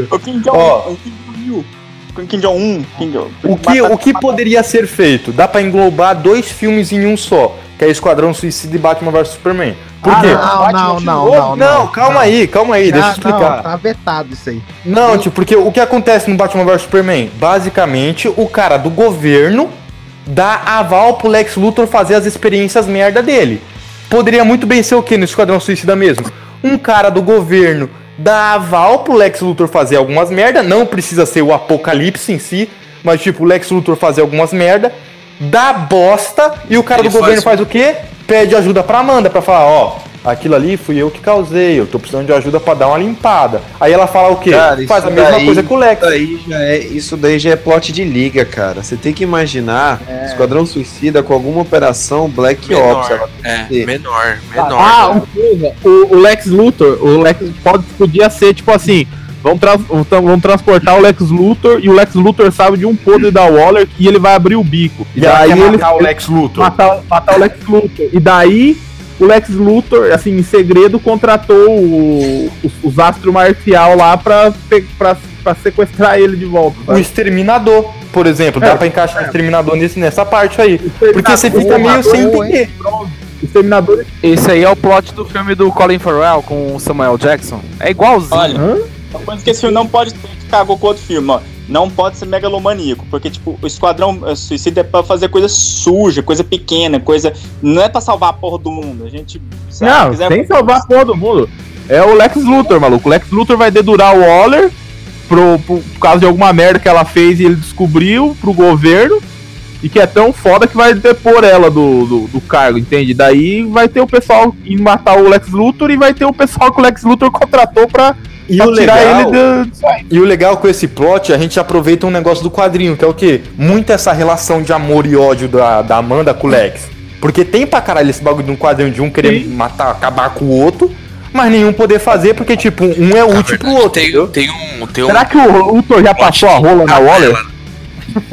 O Kim Jong, Ó. o Kim o Jong-un, Jong que, o que poderia ser feito? Dá pra englobar dois filmes em um só, que é Esquadrão Suicida e Batman vs Superman. Por Ah, quê? não, não, não, não, Não, calma aí, calma aí, deixa eu Ah, explicar. Não, tá vetado isso aí. Não, tipo, porque o que acontece no Batman vs Superman? Basicamente, o cara do governo dá aval pro Lex Luthor fazer as experiências merda dele. Poderia muito bem ser o que no Esquadrão Suicida mesmo? Um cara do governo dá aval pro Lex Luthor fazer algumas merda, não precisa ser o apocalipse em si, mas tipo, o Lex Luthor fazer algumas merda, dá bosta e o cara Ele do governo faz faz o quê? Pede ajuda pra Amanda pra falar, ó, aquilo ali fui eu que causei, eu tô precisando de ajuda pra dar uma limpada. Aí ela fala o quê? Cara, Faz a mesma daí- coisa que o Lex. Isso daí, já é, isso daí já é plot de liga, cara. Você tem que imaginar Esquadrão Suicida com alguma operação Black Ops. ela tem É, menor, menor. Ah, uma coisa, o, o Lex Luthor, o Lex pode, podia ser tipo assim, vamos, tra- vamos transportar o Lex Luthor e o Lex Luthor sabe de um podre da Waller que ele vai abrir o bico. E ela quer matar o Lex Luthor. Matar, matar o Lex Luthor. E daí o Lex Luthor, assim, em segredo, contratou o- os, os astro marcial lá pra, pra, pra sequestrar ele de volta. O Exterminador, por exemplo, dá É, pra encaixar o Exterminador nesse, nessa parte aí. Porque você fica meio sem entender. Exterminador. Esse aí é o plot do filme do Colin Farrell com o Samuel Jackson. É igualzinho. Olha, uma coisa que esse filme não pode ter que cagou com outro filme, ó. Não pode ser megalomaníaco, porque, tipo, o Esquadrão Suicida é pra fazer coisa suja, coisa pequena, coisa. Não é pra salvar a porra do mundo. A gente. ela Não, quiser- sem salvar a porra do mundo. É o Lex Luthor, maluco. O Lex Luthor vai dedurar o Waller pro, pro- por causa de alguma merda que ela fez e ele descobriu pro governo. E que é tão foda que vai depor ela do, do, do cargo, entende? Daí vai ter o pessoal indo matar o Lex Luthor e vai ter o pessoal que o Lex Luthor contratou pra, E o, tirar legal, ele do. e o legal com esse plot, a gente aproveita um negócio do quadrinho, que é o quê? Muito essa relação de amor e ódio da, da Amanda com o Lex. Porque tem pra caralho esse bagulho de um quadrinho de um querer matar, acabar com o outro, mas nenhum poder fazer, porque, tipo, um é útil pro outro. Tem, tem um. Tem Será um, que o Luthor já passou a rola na Waller?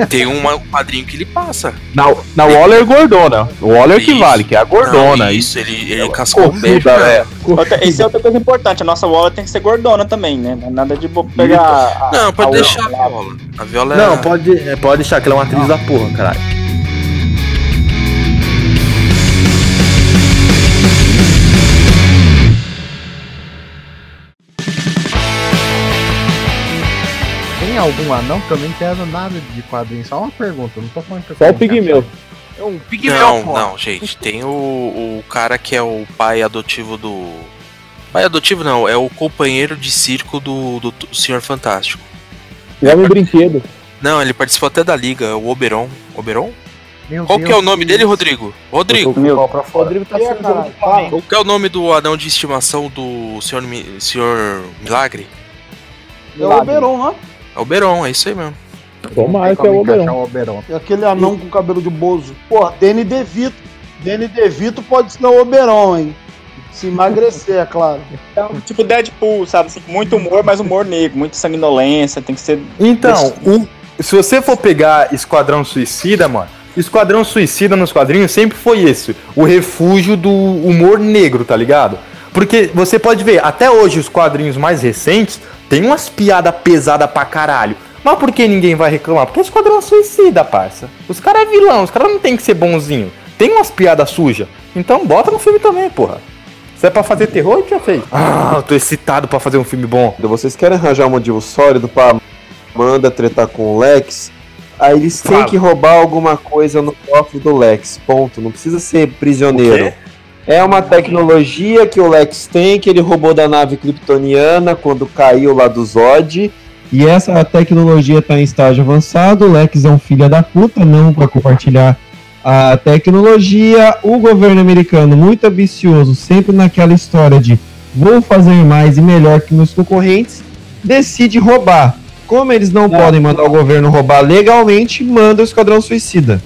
Tem uma- um quadrinho que ele passa. Na, na Waller gordona. O Waller que Isso. vale, que é a gordona. Não, isso, ele, ele cascou um beijo. é. Outra, esse é outra coisa importante. A nossa Waller tem que ser gordona também, né? Não é Nada de pegar. a- Não, pode a deixar a viola. A viola é. Não, pode, é, pode deixar que ela é uma atriz da porra, caralho. Algum anão que eu não entendo nada de quadrinho? Só uma pergunta, não tô falando que eu Só o um Pigmeu. É um pigmeu, Não, pô. não, gente. Tem o, o cara que é o pai adotivo do. Pai adotivo não, é o companheiro de circo do, do, do Senhor Fantástico. O Homem Brinquedo. Não, ele participou até da liga, é o Oberon. Oberon? Meu Qual que é o nome dele, Rodrigo? Rodrigo. O Rodrigo tá sendo. Qual que é o nome do anão de estimação do Senhor, Senhor Milagre? É o Oberon, né? É o Oberon, é isso aí mesmo. Tomara que é o Oberon. o Oberon. É aquele anão com cabelo de bozo. Porra, Danny DeVito. Danny DeVito pode ser o Oberon, hein? Se emagrecer, é claro. Então, tipo Deadpool, sabe? Assim, muito humor, mas humor negro, muito sanguinolência, tem que ser. Então, o- se você for pegar Esquadrão Suicida, mano, Esquadrão Suicida nos quadrinhos sempre foi esse, o refúgio do humor negro, tá ligado? Porque você pode ver, até hoje os quadrinhos mais recentes tem umas piadas pesadas pra caralho. Mas por que ninguém vai reclamar? Porque é Esquadrão Suicida, parça. Os caras é vilão, os caras não tem que ser bonzinho. Tem umas piadas sujas. Então bota no filme também, porra. Se é pra fazer terror, já fez. Ah, eu tô excitado pra fazer um filme bom. Vocês querem arranjar um motivo sólido pra Amanda tretar com o Lex? Aí eles têm Fala. que roubar alguma coisa no cofre do Lex. Ponto. Não precisa ser prisioneiro. O quê? É uma tecnologia que o Lex tem, que ele roubou da nave kryptoniana quando caiu lá do Zod. E essa tecnologia tá em estágio avançado. O Lex é um filho da puta, não vai compartilhar a tecnologia, o governo americano muito ambicioso, sempre naquela história de vou fazer mais e melhor que meus concorrentes, decide roubar. Como eles não podem mandar o governo roubar legalmente, manda o Esquadrão Suicida.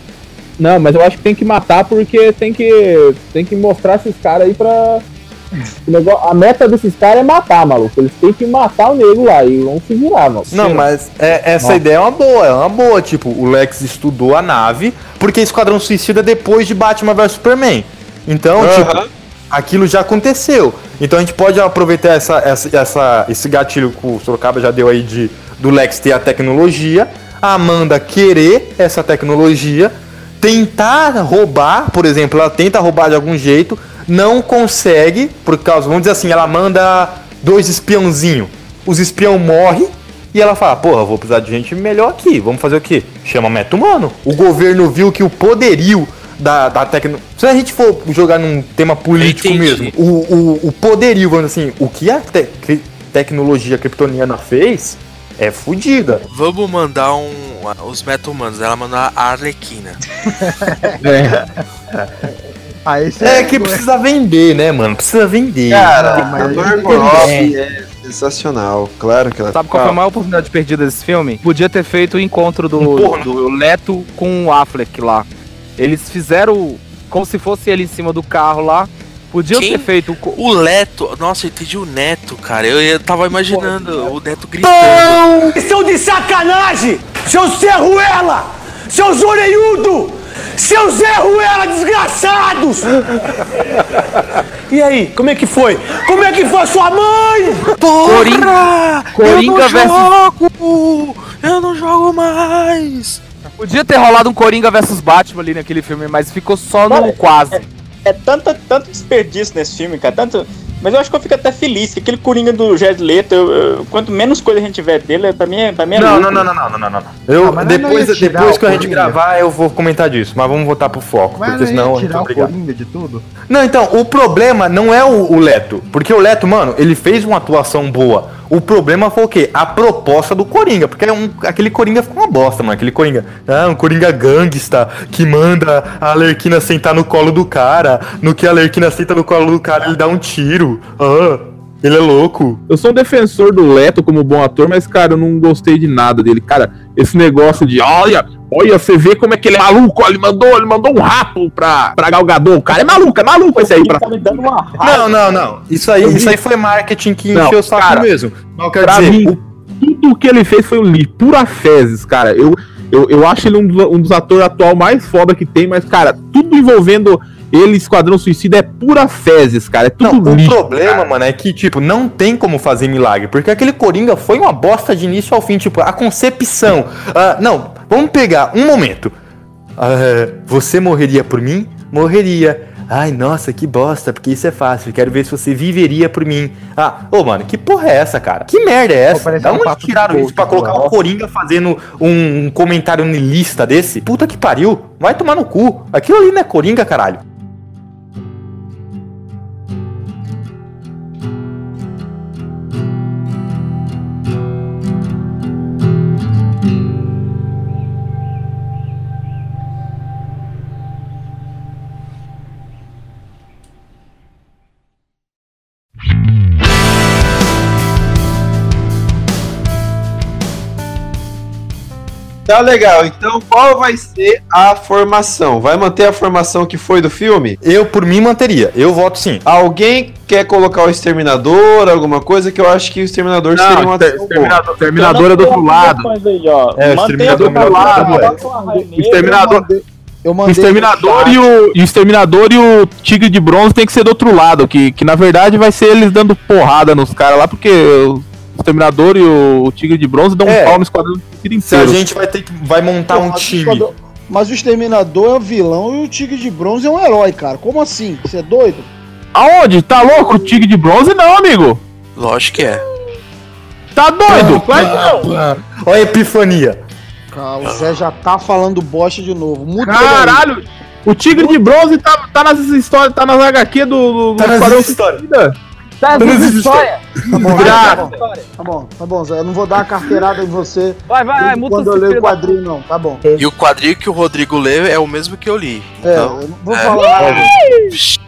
Não, mas eu acho que tem que matar porque tem que, tem que mostrar esses caras aí pra. O negócio- a meta desses caras é matar, maluco. Eles têm que matar o nego lá e vão se virar, mano. Não, mas é- essa Nossa. ideia é uma boa, é uma boa. Tipo, o Lex estudou a nave, porque Esquadrão Suicida é depois de Batman vs Superman. Então, Aham. tipo, aquilo já aconteceu. Então a gente pode aproveitar essa, essa, essa- esse gatilho que o Sorocaba já deu aí de, do Lex ter a tecnologia, a Amanda querer essa tecnologia, tentar roubar, por exemplo, ela tenta roubar de algum jeito, não consegue, por causa, vamos dizer assim, ela manda dois espiãozinhos, os espião morrem e ela fala, porra, vou precisar de gente melhor aqui, vamos fazer o quê? Chama meta humano. O governo viu que o poderio da, da tecnologia. Se a gente for jogar num tema político mesmo, o, o, o poderio, vamos dizer assim, o que a te- tecnologia kryptoniana fez é fodida. Vamos mandar um. Os meta-humanos, ela mandar a Arlequina. Aí É que precisa vender, né, mano? Precisa vender. Cara, Mas a Robbie que- é sensacional. Claro que ela Sabe qual foi a maior oportunidade perdida desse filme? Podia ter feito o encontro do, Um do Leto com o Affleck lá. Eles fizeram como se fosse ele em cima do carro lá. Podiam Quem? ter feito o Leto. Nossa, eu entendi o Neto, cara. Eu, eu tava imaginando o Neto gritando. Estão de sacanagem! Seu Zé Ruela! Seu Zoreiudo! Seu Zé Ruela, desgraçados! E aí, como é que foi? Como é que foi a sua mãe? Coringa, Coringa eu não versus jogo! Eu não jogo mais! Podia ter rolado um Coringa versus Batman ali naquele filme, mas ficou só no quase. É tanta, tanto desperdício nesse filme, cara. Tanto... Mas eu acho que eu fico até feliz que aquele Coringa do Jared Leto, eu- eu- quanto menos coisa a gente tiver dele, pra mim, é- pra mim é Não, não, não, não, não, não, não, não. Eu, Ah, não depois, depois que a gente gravar, eu vou comentar disso. Mas vamos voltar pro foco, Mas porque não senão ia a gente tirar o. Coringa de tudo? Não, então, o problema não é o, o Leto. Porque o Leto, mano, ele fez uma atuação boa. O problema foi o quê? A proposta do Coringa. Porque é um- aquele Coringa ficou uma bosta, mano. Aquele Coringa. Ah, um Coringa gangsta que manda a Alerquina sentar no colo do cara. No que a Alerquina senta no colo do cara, ele dá um tiro. Ah, ele é louco. Eu sou um defensor do Leto como bom ator, mas, cara, eu não gostei de nada dele. Cara, esse negócio de, olha, olha, você vê como é que ele é maluco, ele mandou, ele mandou um rato pra, pra Galgador. O cara é maluco, é maluco esse aí. Pra... Tá me dando uma Não, não, não. Isso aí, isso aí foi marketing que Não, encheu o saco cara, mesmo. Quero pra dizer, mim, o tudo que ele fez foi um lixo, pura fezes, cara. Eu, eu, eu acho ele um dos, um dos atores atual mais foda que tem, mas, cara, tudo envolvendo ele, Esquadrão Suicida, é pura fezes, cara. É tudo Não, o lixo. problema, mano, é que, tipo, não tem como fazer milagre. Porque aquele Coringa foi uma bosta de início ao fim. Tipo, a concepção. ah, não, vamos pegar um momento. Ah, você morreria por mim? Morreria. Ai, nossa, que bosta, porque isso é fácil. Quero ver se você viveria por mim. Ah, ô, mano, que porra é essa, cara? Que merda é essa? parece Da um onde tiraram isso pra colocar o nossa. Coringa fazendo um, um comentário nilista desse? Puta que pariu. Vai tomar no cu. Aquilo ali não é Coringa, caralho. Tá legal. Então, qual vai ser a formação? Vai manter a formação que foi do filme? Eu, por mim, manteria. Eu voto sim. Alguém quer colocar o Exterminador, alguma coisa que eu acho que o Exterminador seria uma Não, boa. exterminador, exterminador é do outro lado. Aí, ó. É, o Mantenha exterminador a do outro lado, é. O exterminador, Eu o exterminador e o, e o exterminador e o tigre de bronze tem que ser do outro lado, que, que na verdade vai ser eles dando porrada nos caras lá, porque exterminador e o, o tigre de bronze dão É. um pau no esquadrão inteiro. Se a gente vai ter que vai montar um Mas o time. Exterminador- Mas o Exterminador é o vilão e o Tigre de Bronze é um herói, cara. Como assim? Você é doido? Aonde? Tá louco? O tigre de bronze não, amigo. Lógico que é. Tá doido? Claro que não. Olha a epifania. Cara, o Zé já tá falando bosta de novo. Muito Caralho! O tigre de bronze tá, tá nas histórias, tá nas HQ do, do, do Tá nas Esquadrão histórias. Tá, Tá história. bom, Graça. tá bom, tá bom, tá bom, Zé. Eu não vou dar uma carteirada em você. Vai, vai, vai, muta Quando eu leio o quadrinho, não. Tá bom. E o quadrinho que o Rodrigo lê é o mesmo que eu li. É, Então, eu não vou é. falar.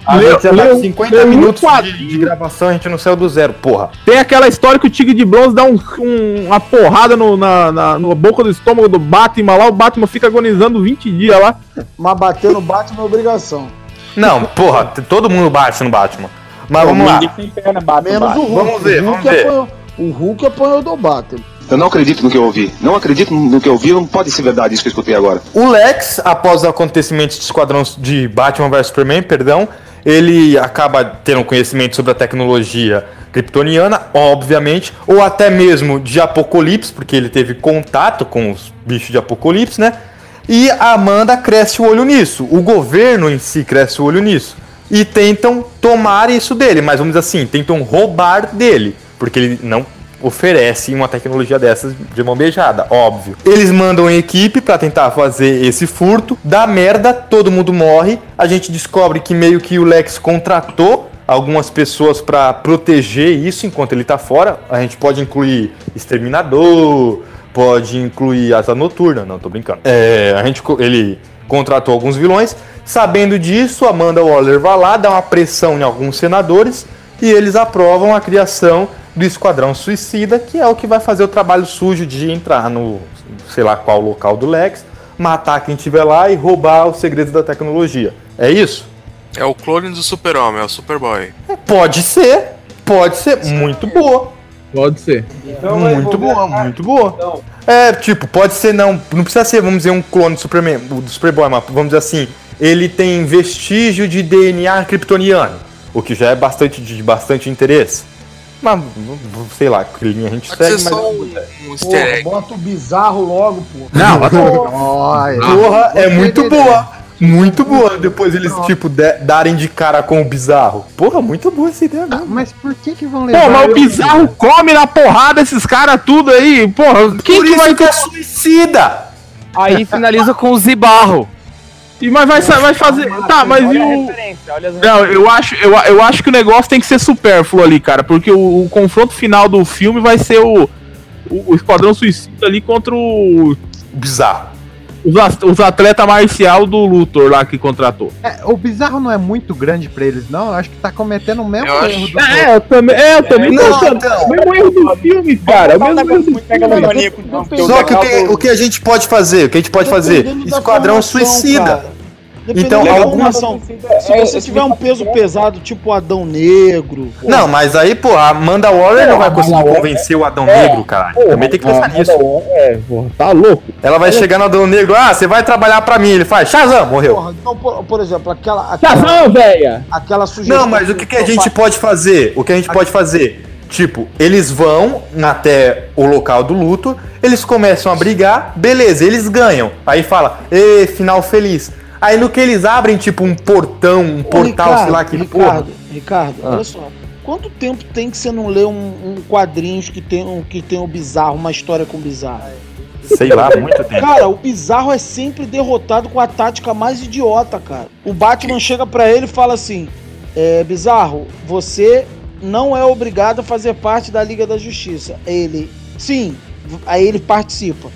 A Leu- gente já tá leu- com 50 leu um minutos de, de gravação, a gente não saiu do zero, porra. Tem aquela história que o Tigre de Bronze dá um, um- uma porrada no, na, na, na boca do estômago do Batman lá, o Batman fica agonizando 20 dias lá. Mas bater no Batman é obrigação. Não, porra, todo mundo bate no Batman. Mas vamos lá. Menos o Hulk. Vamos ver, o vamos Hulk ver. apanhou- O Hulk apanhou do Batman. Eu não acredito no que eu ouvi. Não acredito no que eu ouvi. Não pode ser verdade isso que eu escutei agora. O Lex, após os acontecimentos de Esquadrão de Batman vs Superman, perdão, ele acaba tendo conhecimento sobre a tecnologia kryptoniana, obviamente, ou até mesmo de Apocalipse, porque ele teve contato com os bichos de Apocalipse, né? E a Amanda cresce o olho nisso. O governo em si cresce o olho nisso. E tentam tomar isso dele, mas vamos dizer assim, tentam roubar dele, porque ele não oferece uma tecnologia dessas de mão beijada, óbvio. Eles mandam a equipe pra tentar fazer esse furto, dá merda, todo mundo morre. A gente descobre que meio que o Lex contratou algumas pessoas pra proteger isso enquanto ele tá fora. A gente pode incluir exterminador, pode incluir asa noturna, não tô brincando. É, a gente ele contratou alguns vilões. Sabendo disso, Amanda Waller vai lá, dá uma pressão em alguns senadores e eles aprovam a criação do Esquadrão Suicida, que é o que vai fazer o trabalho sujo de entrar no sei lá qual local do Lex, matar quem estiver lá e roubar os segredos da tecnologia. É isso? É o clone do Super-Homem, é o Superboy. Pode ser, pode ser, muito boa. Pode ser. muito boa, muito boa. É, tipo, pode ser não, não precisa ser, vamos dizer, um clone do Superman, do Superboy, mas vamos dizer assim, ele tem vestígio de DNA kryptoniano, o que já é bastante de bastante interesse. Mas, sei lá, que linha a gente Pode segue, ser mas... só um, um Porra, bota o bizarro logo, pô. Não, Olha. Porra, é muito boa. Muito boa. Depois eles, tipo, de- darem de cara com o bizarro. Porra, muito boa essa ideia mesmo. Mas por que que vão levar... Pô, mas o eu- bizarro come na porrada esses caras tudo aí. Porra, quem Por que isso vai que é suicida! Aí finaliza com o Zibarro. E mas vai, vai fazer. Tá, mas e Olha o. Não, eu acho, eu, eu acho que o negócio tem que ser supérfluo ali, cara. Porque o, o confronto final do filme vai ser o, o, o Esquadrão Suicida ali contra o. Bizarro. Os, at- os atletas marcial do Luthor lá que contratou. É, o bizarro não é muito grande pra eles, não. Eu acho que tá cometendo o mesmo Eu erro acho- do É, eu também, é, eu também Não, achando. então. O mesmo erro do filme, cara. O mesmo erro do filme. Só que o que, o que a gente pode fazer? O que a gente pode fazer? Esquadrão formação, Suicida. cara. Então, da alguma- formação. Se você tiver um peso pesado, tipo Adão Negro. pô, Não, mas aí, pô, a Amanda Waller não vai conseguir convencer o Adão Negro, cara. Também tem que pensar nisso. É, porra, tá louco. Ela vai chegar no Adão Negro, ah, você vai trabalhar pra mim. Ele faz, Shazam, morreu. Porra, então, por, por exemplo, aquela. aquela Shazam, velha! aquela sugestão. Não, mas o que, que a gente pode fazer? O que a gente pode fazer? Tipo, eles vão até o local do luto, eles começam a brigar, beleza, eles ganham. Aí fala, ê, final feliz. Aí no que eles abrem, tipo, um portão, um Ô, portal, Ricardo, sei lá que Ricardo, porra. Ricardo, Ah. olha só. Quanto tempo tem que você não lê um, um quadrinhos que tem um que tem o bizarro, uma história com bizarro? Sei lá, muito tempo. Cara, o bizarro é sempre derrotado com a tática mais idiota, cara. O Batman chega pra ele e fala assim: é, Bizarro, você não é obrigado a fazer parte da Liga da Justiça. Ele, sim, aí ele participa.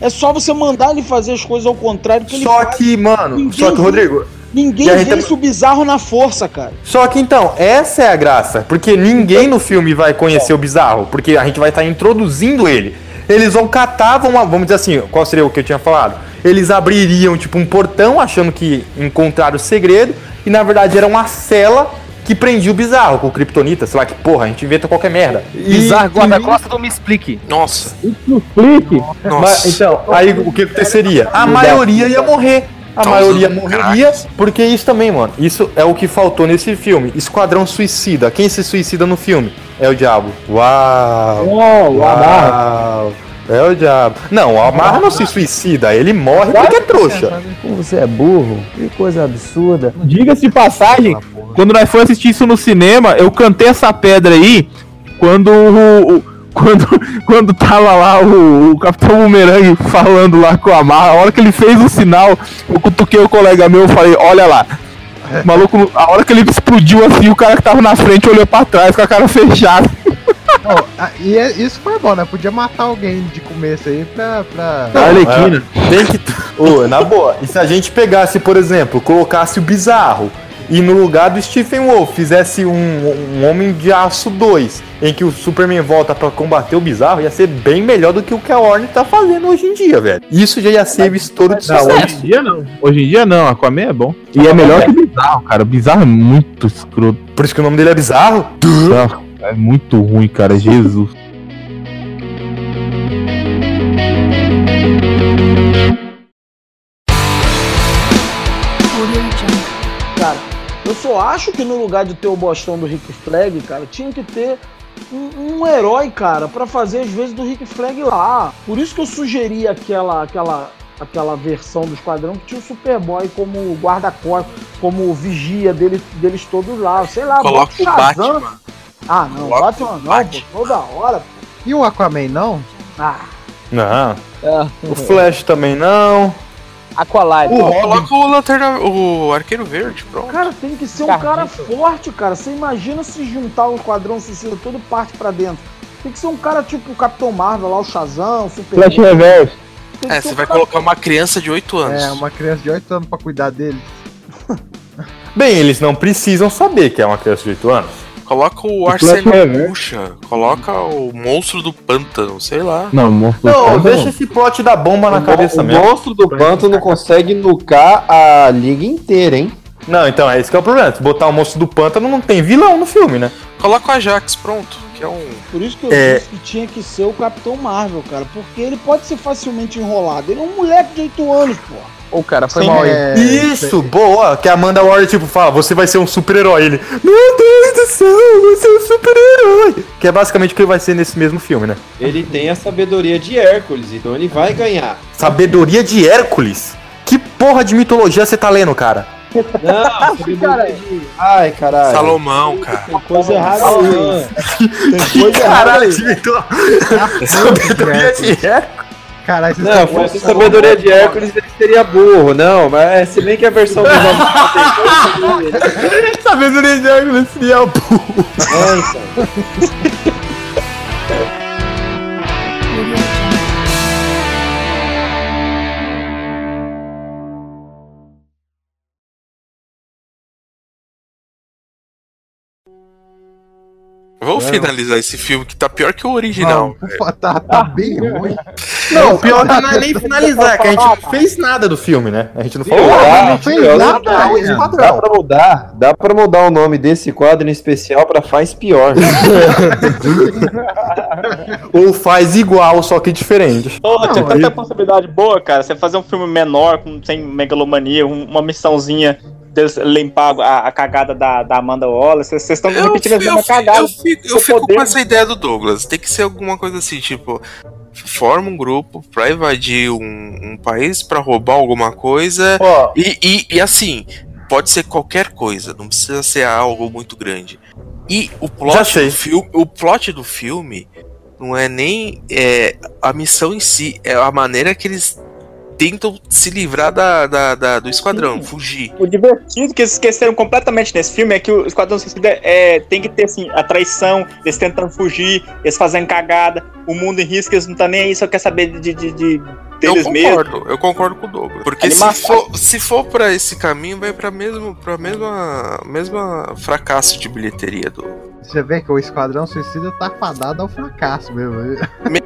É só você mandar ele fazer as coisas ao contrário que Só faz. que, mano, Ninguém só que, vê- Rodrigo, Ninguém E a gente vence o bizarro na força, cara. Só que então, essa é a graça. Porque ninguém no filme vai conhecer o bizarro. Porque a gente vai estar introduzindo ele. Eles vão catar, vão, vamos dizer assim, qual seria o que eu tinha falado? Eles abririam tipo um portão achando que encontraram o segredo. E na verdade era uma cela que prendia o bizarro com o Kryptonita, sei lá que porra, a gente inventa qualquer merda. E- Bizarro guarda-costas do Me Explique. Nossa. Explique. Mas, então, aí o que aconteceria? A maioria ia morrer. A maioria morreria, porque isso também, mano. Isso é o que faltou nesse filme. Esquadrão Suicida. Quem se suicida no filme? É o diabo. Uau! Uau, Uau! É o diabo. Não, o Amarra não se suicida, ele morre porque é trouxa. Como você é burro, que coisa absurda. Diga-se de passagem, quando nós fomos assistir isso no cinema, eu cantei essa pedra aí quando o. o- quando, quando tava lá o, o Capitão Bumerangue falando lá com a Marra, a hora que ele fez o sinal, eu cutuquei o colega meu e falei, olha lá. O maluco, a hora que ele explodiu assim, o cara que tava na frente olhou pra trás com a cara fechada. E é- isso foi bom, né? Podia matar alguém de começo aí pra. pra... É, Tem que. Ô, na boa. E se a gente pegasse, por exemplo, colocasse o bizarro e no lugar do Stephen Wolf fizesse um, um Homem de Aço 2, em que o Superman volta pra combater o bizarro, ia ser bem melhor do que o que a Warner tá fazendo hoje em dia, velho. Isso já ia ser estouro de Não, sucesso. hoje em dia não. Hoje em dia não, Aquaman é bom. E é melhor que o Bizarro, cara. O Bizarro é muito escroto. Por isso que o nome dele é Bizarro? É muito ruim, cara. Jesus. Eu acho que no lugar de ter o bostão do Rick Flag, cara, tinha que ter um, um herói, cara, pra fazer às vezes do Rick Flag lá. Por isso que eu sugeri aquela, aquela, aquela versão do Esquadrão que tinha o Superboy como guarda-costas, como vigia dele, deles todos lá. Sei lá, Coloca o Shazam. Batman. Ah, não, Coloca Batman o não, pô, toda hora. E o Aquaman não? Ah, Não. é. O Flash também não. Aqualide. Pô, coloca o Lanterna, o Arqueiro Verde, pronto. Cara, tem que ser um cara forte, cara. Você imagina se juntar o Esquadrão Suicida todo parte pra dentro. Tem que ser um cara tipo o Capitão Marvel lá, o Shazam, o Superman. Flash que É, você um vai cara- colocar uma criança de 8 anos. É, uma criança de 8 anos pra cuidar dele. Bem, eles não precisam saber que é uma criança de 8 anos. Coloca o O Flash Arsênio Reverso. Puxa, coloca o monstro do pântano, sei lá. Não, monstro Não, deixa esse plot da bomba na O cabeça o mesmo. monstro do pântano consegue nucar a liga inteira, hein? Não, então, é esse que é o problema. Se botar o monstro do pântano, não tem vilão no filme, né? Coloca o Ajax, pronto. Que é um. Por isso que eu É. disse que tinha que ser o Capitão Marvel, cara. Porque ele pode ser facilmente enrolado. Ele é um moleque de 8 anos, pô. Ô, cara, foi Sim, mal aí. é, Isso, boa. Que a Amanda Waller, tipo, fala, você vai ser um super-herói. Ele, meu Deus do céu, você é um super-herói. Que é basicamente o que ele vai ser nesse mesmo filme, né? Ele tem a sabedoria de Hércules, então ele vai ganhar. Sabedoria de Hércules? Que porra de mitologia você tá lendo, cara? Não, de... Ai, caralho. Salomão, cara. Tem coisa errada aí. Tem coisa errada Caralho. Sabedoria de Hércules? Caralho, Não, fosse sabedoria de Hércules, ele seria burro. Não, mas se bem que a versão dos homens Sabedoria de Hércules seria o burro. É, então. finalizar esse filme que tá pior que o original. Não, pô, tá, tá bem ruim. Não, o pior que não é nem finalizar, é que a gente não fez nada do filme, né? A gente não falou Dá, nada. fez eu- nada, dá, né? dá pra mudar, dá pra mudar o nome desse quadro em especial pra faz pior. Ou faz igual, só que diferente. Porra, tinha Não, tanta possibilidade boa, cara. Você fazer um filme menor, com, sem megalomania, um- uma missãozinha deles limpar a, a cagada da, da Amanda Wallace. Vocês estão Eu, repetindo a mesma cagada. eu fico, eu fico poder- com essa ideia do Douglas. Tem que ser alguma coisa assim, tipo, forma um grupo pra invadir um, um país pra roubar alguma coisa. Ó. E, e, e assim, pode ser qualquer coisa, não precisa ser algo muito grande. E o plot do filme, o plot do filme não é nem é, a missão em si, é a maneira que eles tentam se livrar da, da- da- do esquadrão, fugir. O divertido que eles esqueceram completamente nesse filme é que o Esquadrão Suicida é, tem que ter assim, a traição, eles tentando fugir, eles fazendo cagada, o mundo em risco, eles não estão nem aí, só quer saber de, de, de- eu mesmos. concordo, eu concordo com o Douglas. Porque se for, se for pra esse caminho, vai pra mesmo pra mesma, mesma fracasso de bilheteria do. Você vê que o Esquadrão Suicida tá fadado ao fracasso mesmo.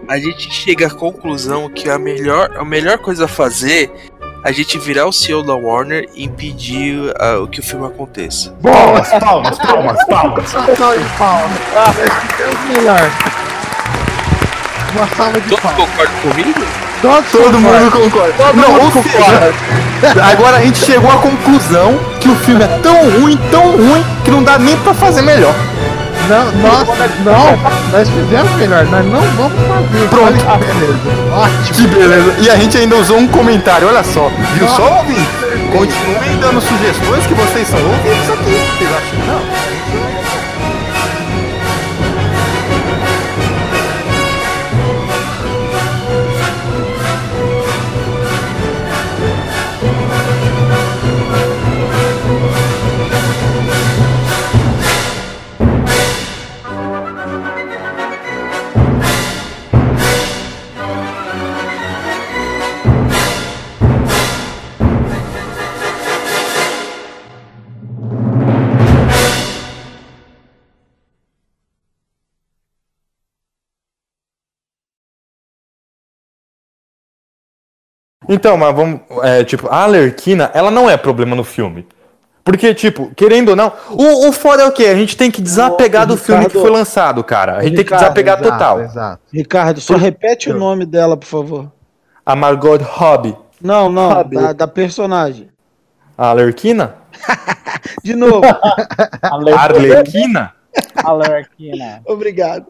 A gente chega à conclusão que a melhor, a melhor coisa a fazer é a gente virar o CEO da Warner e impedir ah, que o filme aconteça. Palmas, palmas, palmas, palmas. Salva de palmas. É o melhor. Uma salva de Todos palmas. concordam comigo? Todos Todo mundo concorda. Todo não, mundo ou seja, agora a gente chegou à conclusão que o filme é tão ruim, tão ruim, que não dá nem pra fazer melhor. Não, nós, não, nós fizemos melhor, nós não vamos fazer. Pronto. Que beleza. Ótimo. Que beleza. E a gente ainda usou um comentário, olha só. Viu Nossa. só, ouvinte? Continuem dando sugestões que vocês são ouvintes aqui. Vocês acham que não? Então, mas vamos. É, tipo, a Alerquina, ela não é problema no filme. Porque, tipo, querendo ou não. O, o foda é o quê? A gente tem que desapegar do filme que Ricardo- foi lançado, cara. A gente tem que Ricardo, desapegar exato, total. Exato. Ricardo, só repete o nome dela, por favor. A Margot Robbie. Não, não, Robbie. da, da personagem. A Alerquina? De novo. Arlequina? Alerquina. Obrigado.